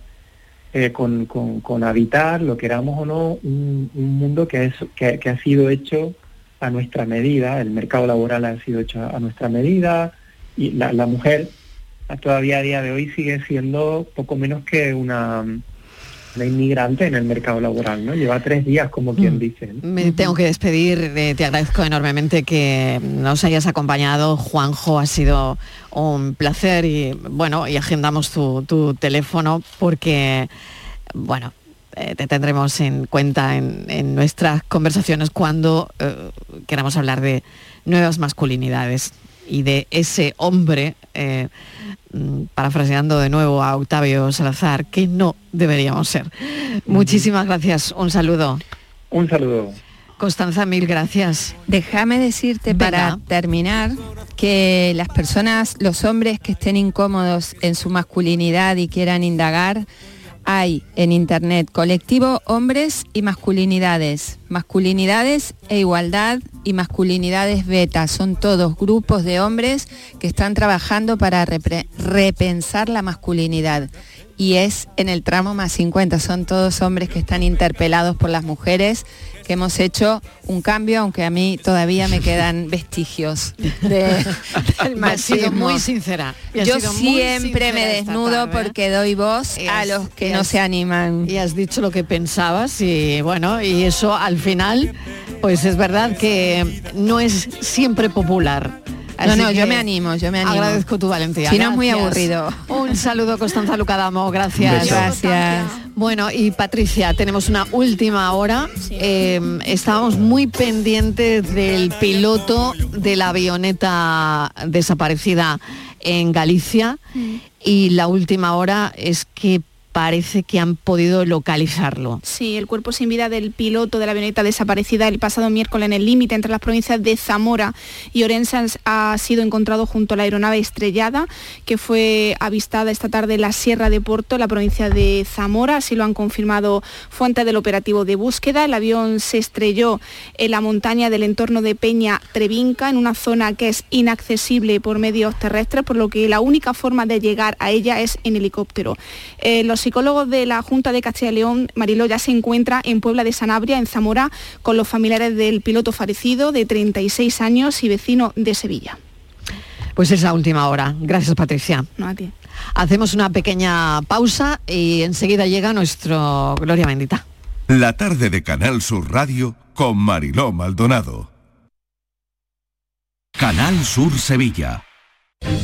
eh, con, con, con habitar, lo queramos o no, un, un mundo que, es, que, que ha sido hecho a nuestra medida, el mercado laboral ha sido hecho a nuestra medida y la, la mujer todavía a día de hoy sigue siendo poco menos que una, una inmigrante en el mercado laboral, ¿no? Lleva tres días, como quien dice. ¿no? Me tengo que despedir, eh, te agradezco enormemente que nos hayas acompañado, Juanjo, ha sido un placer y bueno, y agendamos tu, tu teléfono porque, bueno, eh, te tendremos en cuenta en, en nuestras conversaciones cuando eh, queramos hablar de nuevas masculinidades y de ese hombre, eh, mm, parafraseando de nuevo a Octavio Salazar, que no deberíamos ser. Muchísimas gracias, un saludo. Un saludo. Constanza, mil gracias. Déjame decirte para terminar que las personas, los hombres que estén incómodos en su masculinidad y quieran indagar, hay en internet colectivo hombres y masculinidades, masculinidades e igualdad y masculinidades beta. Son todos grupos de hombres que están trabajando para repensar la masculinidad. Y es en el tramo más 50, son todos hombres que están interpelados por las mujeres, que hemos hecho un cambio, aunque a mí todavía me quedan vestigios de, del Has sido machismo. muy sincera. Yo sido siempre me sincera desnudo tarde. porque doy voz a los que no has- se animan. Y has dicho lo que pensabas y bueno, y eso al final, pues es verdad que no es siempre popular. No, Así no, yo me animo, yo me animo. Agradezco tu valentía. Si no es muy aburrido. Un saludo, Constanza Lucadamo. Gracias. Gracias. Bueno, y Patricia, tenemos una última hora. Eh, estábamos muy pendientes del piloto de la avioneta desaparecida en Galicia y la última hora es que parece que han podido localizarlo. Sí, el cuerpo sin vida del piloto de la avioneta desaparecida el pasado miércoles en el límite entre las provincias de Zamora y Orense ha sido encontrado junto a la aeronave estrellada que fue avistada esta tarde en la Sierra de Porto, la provincia de Zamora. Así lo han confirmado fuentes del operativo de búsqueda. El avión se estrelló en la montaña del entorno de Peña Trevinca, en una zona que es inaccesible por medios terrestres, por lo que la única forma de llegar a ella es en helicóptero. Eh, los psicólogos de la Junta de Castilla y León, Mariló, ya se encuentra en Puebla de Sanabria, en Zamora, con los familiares del piloto fallecido de 36 años y vecino de Sevilla. Pues esa última hora. Gracias, Patricia. No, a ti. Hacemos una pequeña pausa y enseguida llega nuestro Gloria Bendita. La tarde de Canal Sur Radio con Mariló Maldonado. Canal Sur Sevilla.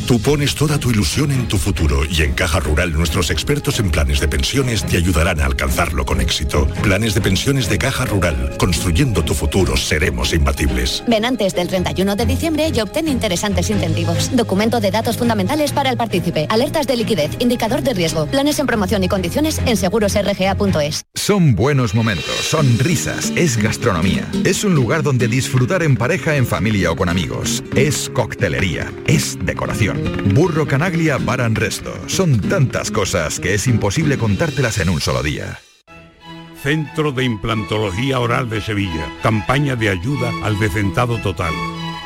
Tú pones toda tu ilusión en tu futuro y en Caja Rural nuestros expertos en planes de pensiones te ayudarán a alcanzarlo con éxito. Planes de pensiones de Caja Rural. Construyendo tu futuro seremos imbatibles. Ven antes del 31 de diciembre y obtén interesantes incentivos. Documento de datos fundamentales para el partícipe. Alertas de liquidez. Indicador de riesgo. Planes en promoción y condiciones en segurosrga.es. Son buenos momentos, son risas, es gastronomía. Es un lugar donde disfrutar en pareja, en familia o con amigos. Es coctelería, es decoración. Burro Canaglia Bar and Resto. Son tantas cosas que es imposible contártelas en un solo día. Centro de Implantología Oral de Sevilla. Campaña de ayuda al decentado total.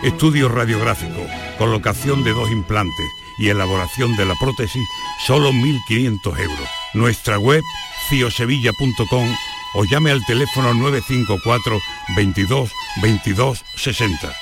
Estudio radiográfico, colocación de dos implantes y elaboración de la prótesis, solo 1.500 euros. Nuestra web, ciosevilla.com o llame al teléfono 954 22 22 60.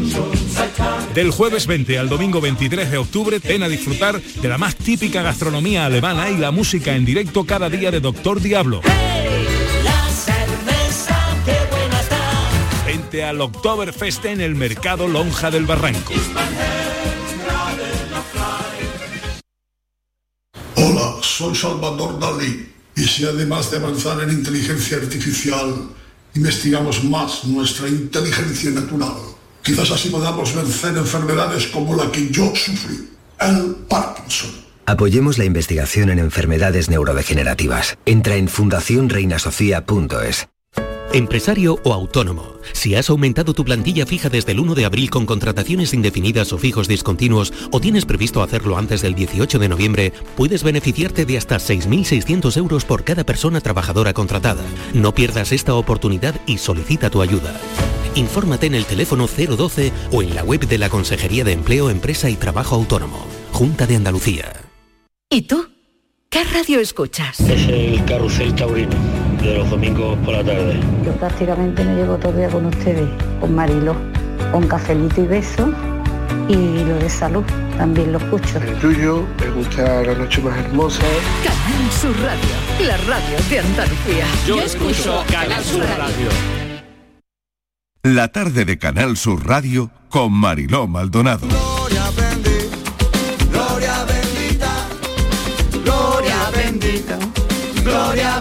Del jueves 20 al domingo 23 de octubre, ven a disfrutar de la más típica gastronomía alemana y la música en directo cada día de Doctor Diablo. Vente al Oktoberfest en el mercado Lonja del Barranco. Hola, soy Salvador Dalí. Y si además de avanzar en inteligencia artificial, investigamos más nuestra inteligencia natural, quizás así podamos vencer enfermedades como la que yo sufrí, el Parkinson. Apoyemos la investigación en enfermedades neurodegenerativas. Entra en fundacionreinasofía.es. Empresario o autónomo, si has aumentado tu plantilla fija desde el 1 de abril con contrataciones indefinidas o fijos discontinuos o tienes previsto hacerlo antes del 18 de noviembre, puedes beneficiarte de hasta 6.600 euros por cada persona trabajadora contratada. No pierdas esta oportunidad y solicita tu ayuda. Infórmate en el teléfono 012 o en la web de la Consejería de Empleo, Empresa y Trabajo Autónomo. Junta de Andalucía. ¿Y tú? ¿Qué radio escuchas? Es el carrusel taurino de los domingos por la tarde. Yo prácticamente me llevo todo el día con ustedes, con Marilo, con cafelito y beso y lo de salud también lo escucho. El tuyo, me gusta la noche más hermosa. Canal Sur Radio, la radio de Andalucía. Yo escucho Canal Sur Radio. La tarde de Canal Sur Radio con Mariló Maldonado. Gloria bendita, gloria bendita, gloria bendita. Gloria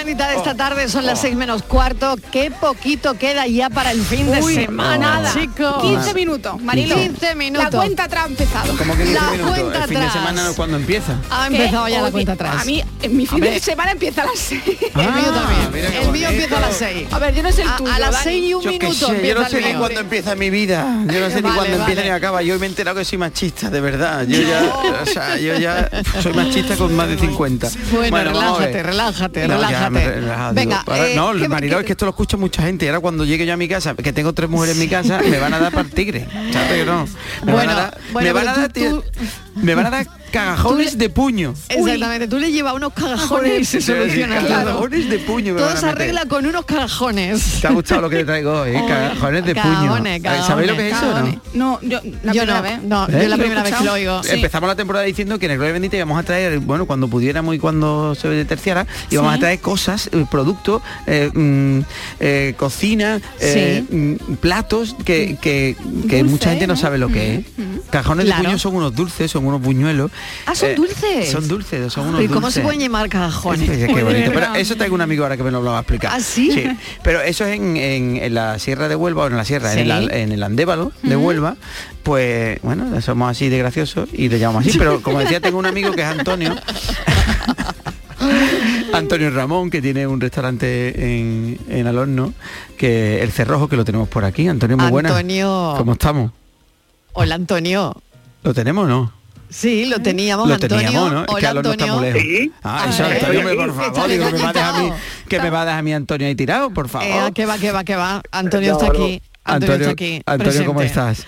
Bendita de esta tarde son las seis menos cuarto. Qué poquito queda ya para el fin de Uy, semana, nada. chicos. 15 minutos, Marilo. 15 minutos. La cuenta atrás ha empezado. Como que 15 La minutos? cuenta el fin de atrás. semana no es cuando empieza. Ha empezado ya la cuenta atrás. A mí, en mi fin de semana empieza a las 6. el mío también. qué El mío empieza a las 6. A ver, yo no sé el A- tuyo, A, las Dani. 6 y un Yo qué minuto sé, yo empieza no sé ni cuándo empieza mi vida. Yo no sé ni Vale, cuándo empieza vale. ni acaba. Yo me he enterado que soy machista, de verdad. Yo ya, o sea, yo ya soy machista con más de 50. Bueno, a relájate, relájate, No, relájate. Relajado, digo, Venga, para- eh, no, ¿qué- Mariló, es que esto lo escucha mucha gente y ahora cuando llegue yo a mi casa, que tengo tres mujeres en mi casa, me van a dar para el tigre. ¿Sabes que no? Me Bueno, van a dar, bueno, me van a dar, tú- me van a dar cagajones de puño. Exactamente, tú le llevas unos cagajones y se Sí, soluciona todo. cagajones de puño. me Todo se arregla con unos cagajones. ¿Te ha gustado lo que te traigo hoy? eh? Cagajones de puño. Cagajones, ¿Sabéis lo que es eso no? No, yo la Yo primera no, vez. no, ¿Eh? yo la ¿Lo he primera vez que lo oigo. Sí. Empezamos la temporada diciendo que en el Gloria Bendita íbamos a traer, bueno, cuando pudiéramos y cuando se terciara, íbamos Sí. a traer cosas, eh, productos, eh, mm, eh, cocina, eh, mm, platos que, que- que Dulce, mucha gente no ¿no? sabe lo que es. Cajones Claro. de puño son unos dulces, son unos buñuelos. Ah, son Eh, dulces. Son dulces, son unos ¿Y cómo dulces. se pueden llamar cagajones? Es que qué bonito. Pero eso tengo un amigo ahora que me lo va a explicar. ¿Ah, sí? Pero eso es en, en- en la Sierra de Huelva, o en la Sierra, en, Sí. el, en el Andévalo de Huelva, pues bueno, somos así de graciosos y le llamamos así. Pero como decía, tengo un amigo que es Antonio. Antonio Ramón, que tiene un restaurante en, en Al Horno, que el Cerrojo, que lo tenemos por aquí. Antonio, muy buenas. Antonio. ¿Cómo estamos? Hola Antonio. ¿Lo tenemos o no? Sí, lo teníamos, Lo Antonio. teníamos, ¿no? Es que está Antonio. muy lejos. Ah, eso, Ay, Antonio, me- por favor, digo, que me va a dejar a mí, que me va a dejar a mí Antonio ahí tirado, por favor. Eh, que va, que va, que va. Antonio No, está aquí. Antonio, está aquí. Antonio, ¿cómo presente. estás?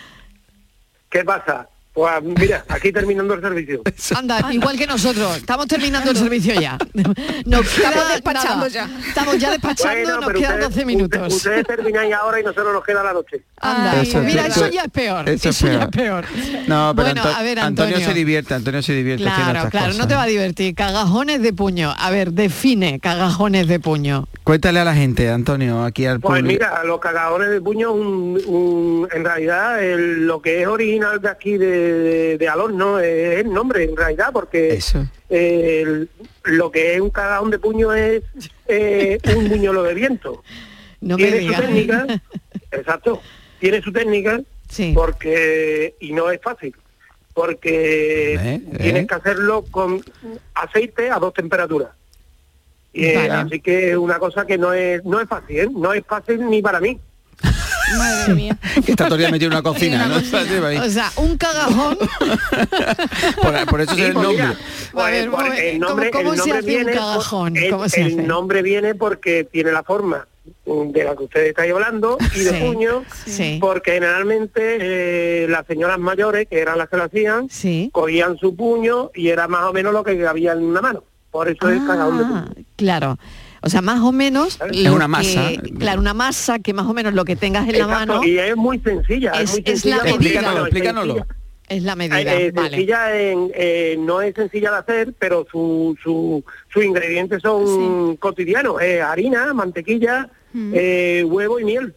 ¿Qué pasa? Pues mira, aquí terminando el servicio. Anda, igual que nosotros. Estamos terminando el servicio ya. Nos queda Estamos despachando nada. ya. Estamos ya despachando, Bueno, nos quedan ustedes- 12 minutos. usted- Ustedes termináis ahora y nosotros nos queda la noche. Anda, Eso, mira, eso- eso ya es peor. eso Eso, es ya es peor. No, pero bueno, Anto- a ver, Antonio. Antonio. se divierte, Antonio se divierte haciendo Claro, claro, cosas. no te va a divertir. Cagajones de puño. A ver, define cagajones de puño. Cuéntale a la gente, Antonio, aquí al Pues público. mira, los cagadones de puño, un, un- en realidad el- lo que es original de aquí de, de, de Alorno es el nombre, en realidad, porque Eso. eh, lo que es un cagadón de puño es eh, un buñuelo de viento. No me tiene su técnica, exacto, tiene su técnica, porque y no es fácil, porque Eh, tienes que hacerlo con aceite a dos temperaturas. Y, Vale. Así que es una cosa que no es no es fácil, ¿eh? no es fácil ni para mí. Madre mía. que está todavía metido en una cocina, ¿no? O sea, un cagajón. por, por eso Sí, es el nombre. mira, A ver, un el momento, nombre, ¿cómo- cómo el se hace un viene, cagajón? el- ¿Cómo se el hace? nombre viene porque tiene la forma de la que ustedes estáis hablando y de Sí, puño, sí. porque generalmente eh, las señoras mayores, que eran las que lo hacían, cogían su puño y era más o menos lo que había en una mano. Por eso es cagadón de puño. Ah, claro. O sea, más o menos... Es una que- masa. claro, una masa que más o menos lo que tengas en la Exacto, mano y es muy sencilla. Es, es, muy es sencilla la porque- medida. Bueno, es. Es la medida, Eh, eh, vale. sencilla en- eh, no es sencilla de hacer, pero sus su, sus ingredientes son cotidianos, eh, harina, mantequilla, eh, huevo y miel.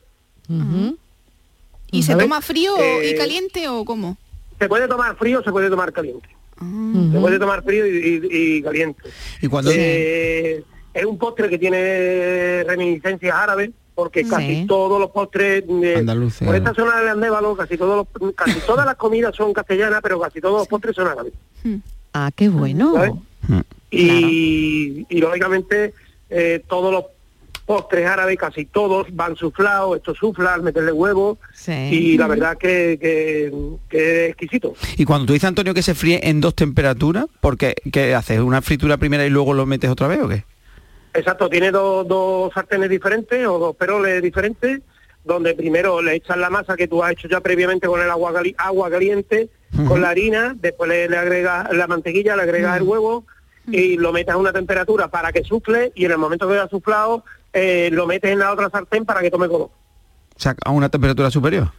¿Y se toma frío Eh, y caliente o cómo? Se puede tomar frío, se puede tomar caliente. Se puede tomar frío y, y- y caliente. Y cuando Eh, es un postre que tiene reminiscencias árabes, porque casi todos los postres de, Andaluces. por esta zona del Andévalo, casi todos los, casi todas las comidas son castellanas, pero casi todos los postres son árabes. Ah, qué bueno. ¿sabes? Y, y lógicamente eh, todos los postres árabes, casi todos, van suflados, esto sufla al meterle huevo y la verdad que, que, que es exquisito. Y cuando tú dices, Antonio, que se fríe en dos temperaturas, porque ¿qué haces? ¿Una fritura primera y luego lo metes otra vez o qué? Exacto, tiene dos, dos sartenes diferentes o dos peroles diferentes, donde primero le echas la masa que tú has hecho ya previamente con el agua, cali- agua caliente, con la harina, después le, le agregas la mantequilla, le agregas el huevo y lo metes a una temperatura para que sufle y en el momento que haya suflado eh, lo metes en la otra sartén para que tome color. O sea, a una temperatura superior.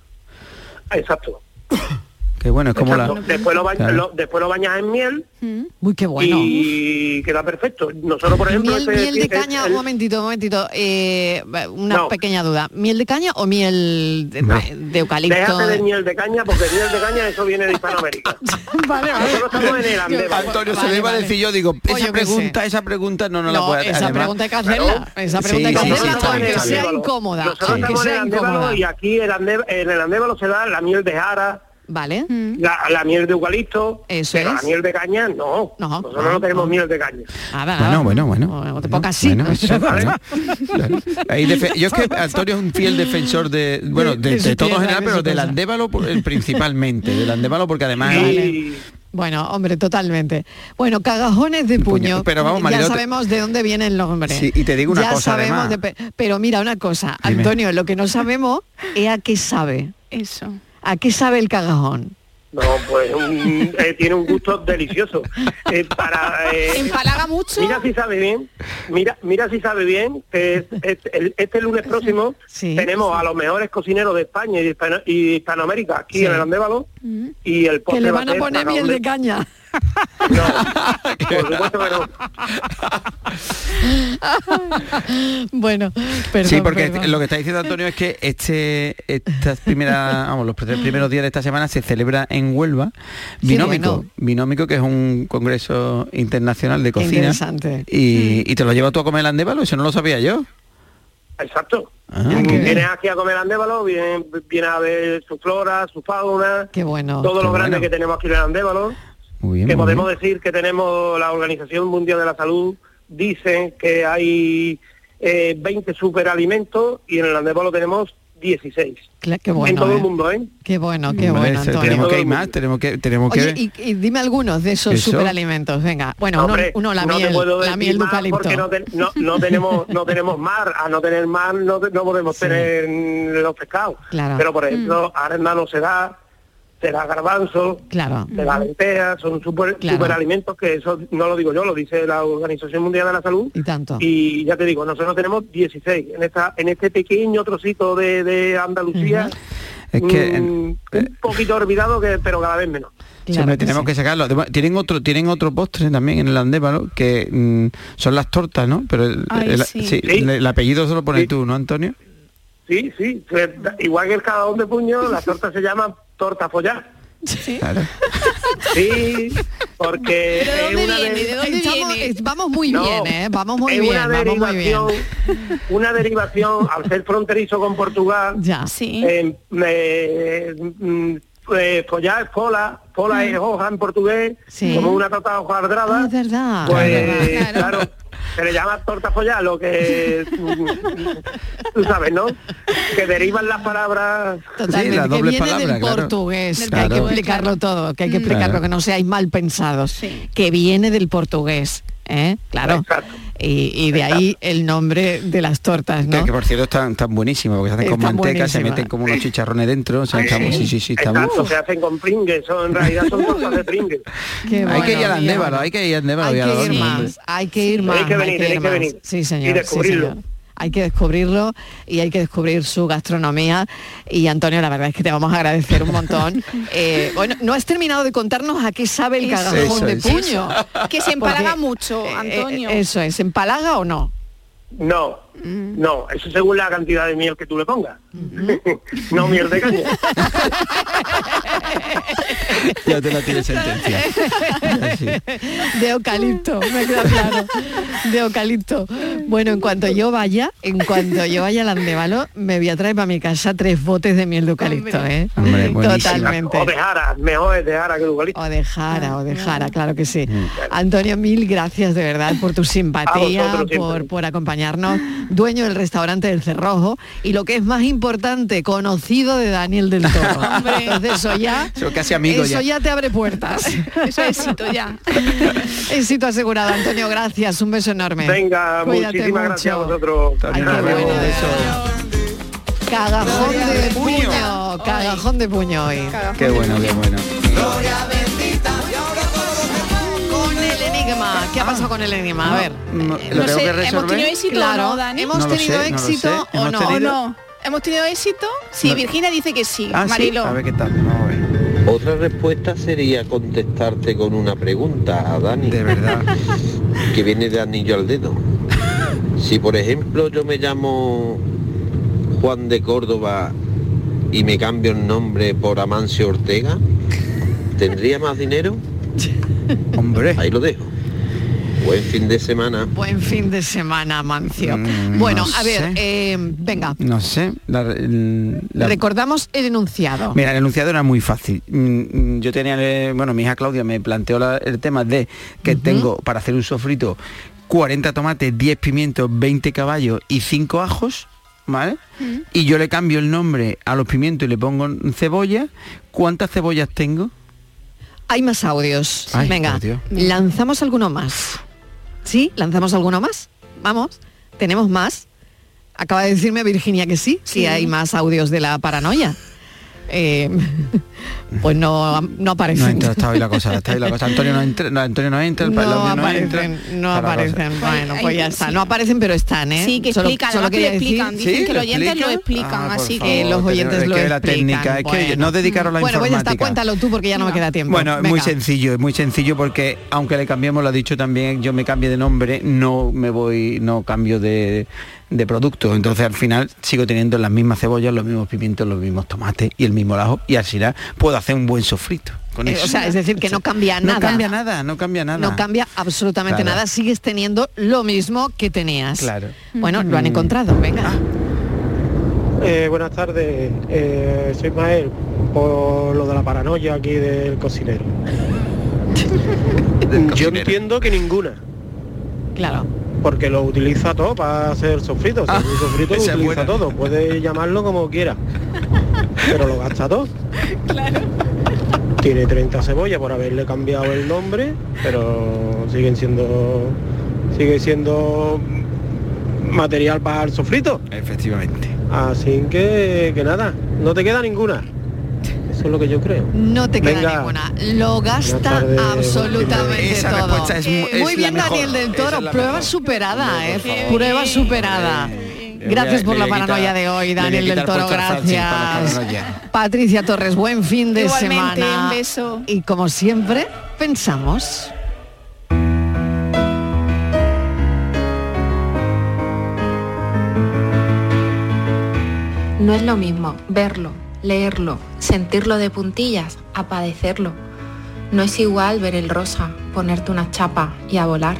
Exacto. Bueno, es como Exacto. la... Después, lo, ba- Claro. lo- después lo bañas en miel Uy, qué bueno. y queda perfecto. Nosotros, por ejemplo, miel, miel de caña, el- un momentito, un momentito, eh, una No. pequeña duda. ¿Miel de caña o miel de, de eucalipto? Déjate de miel de caña, porque miel de caña eso viene de Hispanoamérica. vale, Nosotros estamos en el. Antonio, se le iba a decir yo, digo, Oye, esa pregunta, esa pregunta no nos la No, puede esa además- pregunta hay que hacerla. Esa pregunta Sí, hay que sí, hacerla aunque sea incómoda. Nosotros estamos en el Andévalo y aquí en el Andévalo se da la miel de jara, Vale. la, la miel de eucalipto, Eso pero es. la miel de caña no. Nosotros no, tenemos miel de caña. Nada, Bueno, bueno, bueno. No te pongas así. Bueno, eso, bueno. Claro. Ahí defe- yo es que Antonio es un fiel defensor de, bueno, de, De su de todo en general, pero del. Andévalo principalmente, del Andévalo porque además Vale. Bueno, hombre, totalmente. Bueno, cagajones de puño. Pero vamos, ya sabemos de dónde viene el nombre. Sí, y te digo una ya cosa, sabemos además. de pe- pero mira una cosa, Dime. Antonio, lo que no sabemos es a qué sabe. Eso. ¿A qué sabe el cagajón? No, pues un- eh, tiene un gusto delicioso. Eh, para, eh, ¿Empalaga mucho? Mira si sabe bien, mira, mira si sabe bien, que es- es- el- este lunes próximo tenemos a los mejores cocineros de España y de Hispano- y Hispanoamérica aquí Sí. en el Andévalo y el Que le va van a ser poner cagajón miel de caña. Por supuesto que no. bueno, perdón, sí, porque perdón. lo que está diciendo Antonio es que este estas primeras, vamos, los tres primeros días de esta semana se celebra en Huelva Binómico, bueno. Binómico que es un congreso internacional de cocina. interesante. Y, y te lo llevas tú a comer el andévalo, eso no lo sabía yo. Exacto. Ah, Vienes aquí a comer Andévalo, viene, viene a ver su flora, su fauna, Qué bueno. todo Qué lo grande bueno. que tenemos aquí en el Andévalo. Muy bien, que muy podemos bien. decir que tenemos la Organización Mundial de la Salud dice que hay eh, 20 superalimentos y en el Andévalo tenemos 16. Cla- Qué bueno. en todo ¿eh? el mundo, ¿eh? Qué bueno, qué bueno, Antonio. tenemos que ir más, tenemos que tenemos Oye, que y, y dime algunos de esos Eso. superalimentos, venga. Bueno, uno, Hombre, uno la no miel, puedo la decir miel eucalipto. porque no, te- no- no tenemos no tenemos mar, a no tener mar no, te- no podemos tener los pescados. Claro. Pero por Mm. ejemplo, arándano se da, se da garbanzo, Claro. se da lentejas, son super, Claro. superalimentos que eso no lo digo yo, lo dice la Organización Mundial de la Salud. Y tanto. Y ya te digo, nosotros tenemos 16 en esta en este pequeño trocito de, de Andalucía. Es que, mm, un poquito olvidado que pero cada vez menos. Siempre tenemos que sacarlo. Además, tienen otro, tienen otro postre también en el andévalo que mm, son las tortas, ¿no? Pero el, Ay, el- sí. sí, Sí. el- el apellido se lo pones tú, ¿no, Antonio? Sí, sí, pues, igual que el cagón de puño, la torta se llama torta follar. Claro. Sí, porque ¿De es una viene? ¿De dónde Estamos- viene? Vamos muy No, bien, ¿eh? Vamos muy es bien, una vamos muy bien. derivación, una derivación al ser fronterizo con Portugal. Ya. Sí. eh, eh, mm, eh, follar es pola, pola es hoja en portugués, Sí. como una torta hojardrada. Ah, es verdad. Pues claro, se le llama torta follar, lo que mm, tú sabes, ¿no? Que derivan las palabras. Totalmente, que viene del portugués, que hay que explicarlo todo, que hay que Mm. explicarlo, que no seáis mal pensados, que viene del portugués, ¿eh? Claro. Y, y de ahí el nombre de las tortas, Que, ¿no? que, por cierto están, están buenísimos, porque se hacen con Están manteca, se buenísimas. meten como unos chicharrones dentro. O sea, estamos, sí, sí, sí, estamos. Exacto, se hacen con pringues, son, en realidad son tortas de pringues. Qué hay que ir bueno, al bueno. hay que ir al andévalo. Hay y a que los ir más, hay que ir más, Hay que venir, ir hay que venir. Sí, señor. Y descubrirlo. sí, señor. Hay que descubrirlo y hay que descubrir su gastronomía. Y Antonio, la verdad es que te vamos a agradecer un montón. Eh, bueno, no has terminado de contarnos a qué sabe el cagajón Eso de puño. Que se empalaga Porque, mucho, eh, Antonio. eso es, ¿empalaga o no? No, No, eso según la cantidad de miel que tú le pongas. no miel de caña. Ya te la tiene sentencia. de eucalipto, me queda claro. De eucalipto. Bueno, en cuanto yo vaya, en cuanto yo vaya al Andevalo, me voy a traer para mi casa tres botes de miel de eucalipto, ¿eh? Hombre. Totalmente. O de jara, mejor es de jara que de eucalipto. O de jara, o de jara, claro que sí. Antonio, mil gracias de verdad por tu simpatía, por, por acompañarnos, dueño del restaurante del Cerrojo y lo que es más importante, conocido de Daniel del Toro. Entonces eso ya, casi amigos eso ya. ya te abre puertas. Eso es éxito ya. Éxito asegurado, Antonio, gracias, un beso enorme. Venga, Cuídate muchísimas mucho. gracias a vosotros. Ay, qué bueno. Cagajón de puño, cagajón de puño hoy. Qué bueno, qué bueno. Enigma, ¿qué ha pasado con el enigma? A ver. ¿Lo No tengo sé, que ¿hemos tenido éxito Claro, o no, Dani? ¿hemos No tenido sé, éxito o ¿Hemos no? ¿O tenido? no? ¿Hemos tenido éxito? Sí, No. Virginia dice que sí. Ah, sí, Marilo. a ver qué tal. Vamos a ver. Otra respuesta sería contestarte con una pregunta a Dani. De verdad. Que viene de anillo al dedo. Si por ejemplo yo me llamo Juan de Córdoba y me cambio el nombre por Amancio Ortega, ¿tendría más dinero? Hombre. Ahí lo dejo. Buen fin de semana. Buen fin de semana, Mancio. Mm, bueno, no a ver, eh, venga, No sé. la- la- recordamos el enunciado. Mira, el enunciado era muy fácil. Mm, Yo tenía, eh, bueno, mi hija Claudia me planteó la- el tema de que tengo para hacer un sofrito 40 tomates, 10 pimientos, 20 caballos y 5 ajos, ¿vale? Y yo le cambio el nombre a los pimientos y le pongo cebolla. ¿Cuántas cebollas tengo? Hay más audios. Ay, venga, lanzamos alguno más. ¿Sí? ¿Lanzamos alguno más? Vamos, tenemos más. Acaba de decirme Virginia que sí, sí, Sí. hay más audios de la paranoia. Eh, pues no, no No aparecen. entra, está hoy la cosa, está hoy la cosa. Antonio no entra, no, Antonio no entra, el No audio no aparecen, entra. no Está aparecen. Bueno, pues ya está. No aparecen, pero están, ¿eh? Sí, que Solo- explican, solo que lo explican. Dicen ¿Sí? que ¿Lo los oyentes lo explican? explican, Ah, así favor, que los oyentes es lo que la explican. técnica, es que Bueno. no dedicaros la Bueno, pues ya está, informática. cuéntalo tú porque ya no, me queda tiempo. Bueno, muy Venga. sencillo, es muy sencillo porque aunque le cambiemos, lo ha dicho también, yo me cambie de nombre, no me voy, no cambio de, de producto. Entonces al final sigo teniendo las mismas cebollas, los mismos pimientos, los mismos tomates y el mismo ajo y así ya puedo hacer un buen sofrito. Con Eh, eso. o sea, es decir, que no cambia No nada. cambia nada, no cambia nada. No cambia absolutamente Claro. nada, sigues teniendo lo mismo que tenías. Claro. Bueno, lo han encontrado, venga. Eh, buenas tardes, eh, soy Mael, por lo de la paranoia aquí del cocinero. Yo entiendo que ninguna, Claro. Porque lo utiliza todo para hacer sofrito. O sea, Ah, un sofrito lo utiliza buena. todo, puede llamarlo como quiera, pero lo gasta todo. Tiene 30 cebollas por haberle cambiado el nombre, pero siguen siendo sigue siendo material para el sofrito. Efectivamente. Así que, que nada, no te queda ninguna. Eso es lo que yo creo. No te queda Venga. ninguna. Lo gasta absolutamente Esa todo. respuesta es mu- Eh, es Muy la bien, mejor. Daniel del Esa Toro. es la Prueba mejor. superada, ¿eh? Prueba superada. Gracias por la paranoia de hoy, Daniel del Toro. Gracias. Patricia Torres, buen fin de Igualmente, semana. un beso. Y como siempre, pensamos. No es lo mismo verlo, leerlo, sentirlo de puntillas, a padecerlo. No es igual ver el rosa, ponerte una chapa y a volar.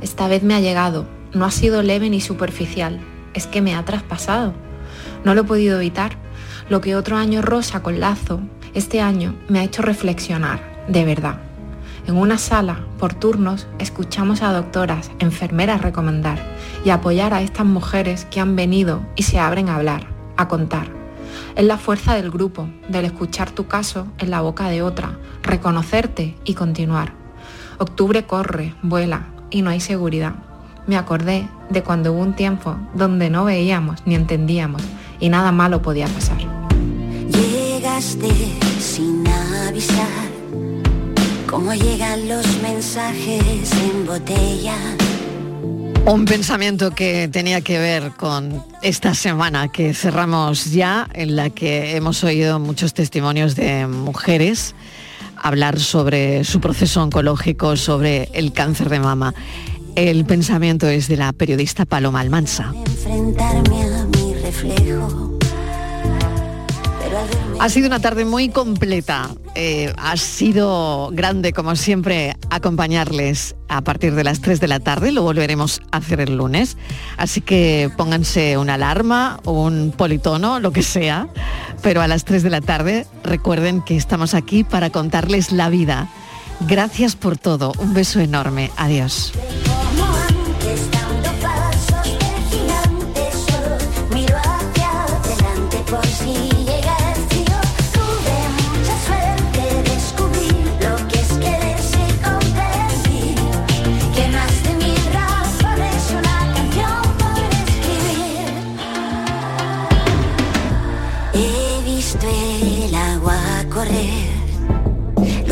Esta vez me ha llegado, no ha sido leve ni superficial, es que me ha traspasado. No lo he podido evitar. Lo que otro año rosa con lazo, este año me ha hecho reflexionar, de verdad. En una sala, por turnos, escuchamos a doctoras, enfermeras recomendar y apoyar a estas mujeres que han venido y se abren a hablar, a contar. Es la fuerza del grupo, del escuchar tu caso en la boca de otra, reconocerte y continuar. Octubre corre, vuela y no hay seguridad. Me acordé de cuando hubo un tiempo donde no veíamos ni entendíamos y nada malo podía pasar. Llegaste sin avisar, como llegan los mensajes en botella. Un pensamiento que tenía que ver con esta semana que cerramos ya, en la que hemos oído muchos testimonios de mujeres hablar sobre su proceso oncológico, sobre el cáncer de mama. El pensamiento es de la periodista Paloma Almansa. Ha sido una tarde muy completa. Eh, ha sido grande, como siempre, acompañarles a partir de las 3 de la tarde. Lo volveremos a hacer el lunes. Así que pónganse una alarma, un politono, lo que sea. Pero a las 3 de la tarde recuerden que estamos aquí para contarles la vida. Gracias por todo. Un beso enorme. Adiós.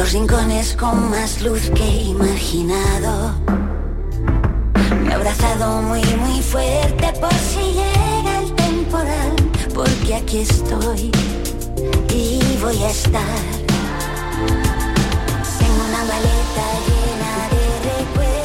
los rincones con más luz que imaginado. Me he abrazado muy muy fuerte por si llega el temporal, porque aquí estoy y voy a estar. Tengo una maleta llena de recuerdos.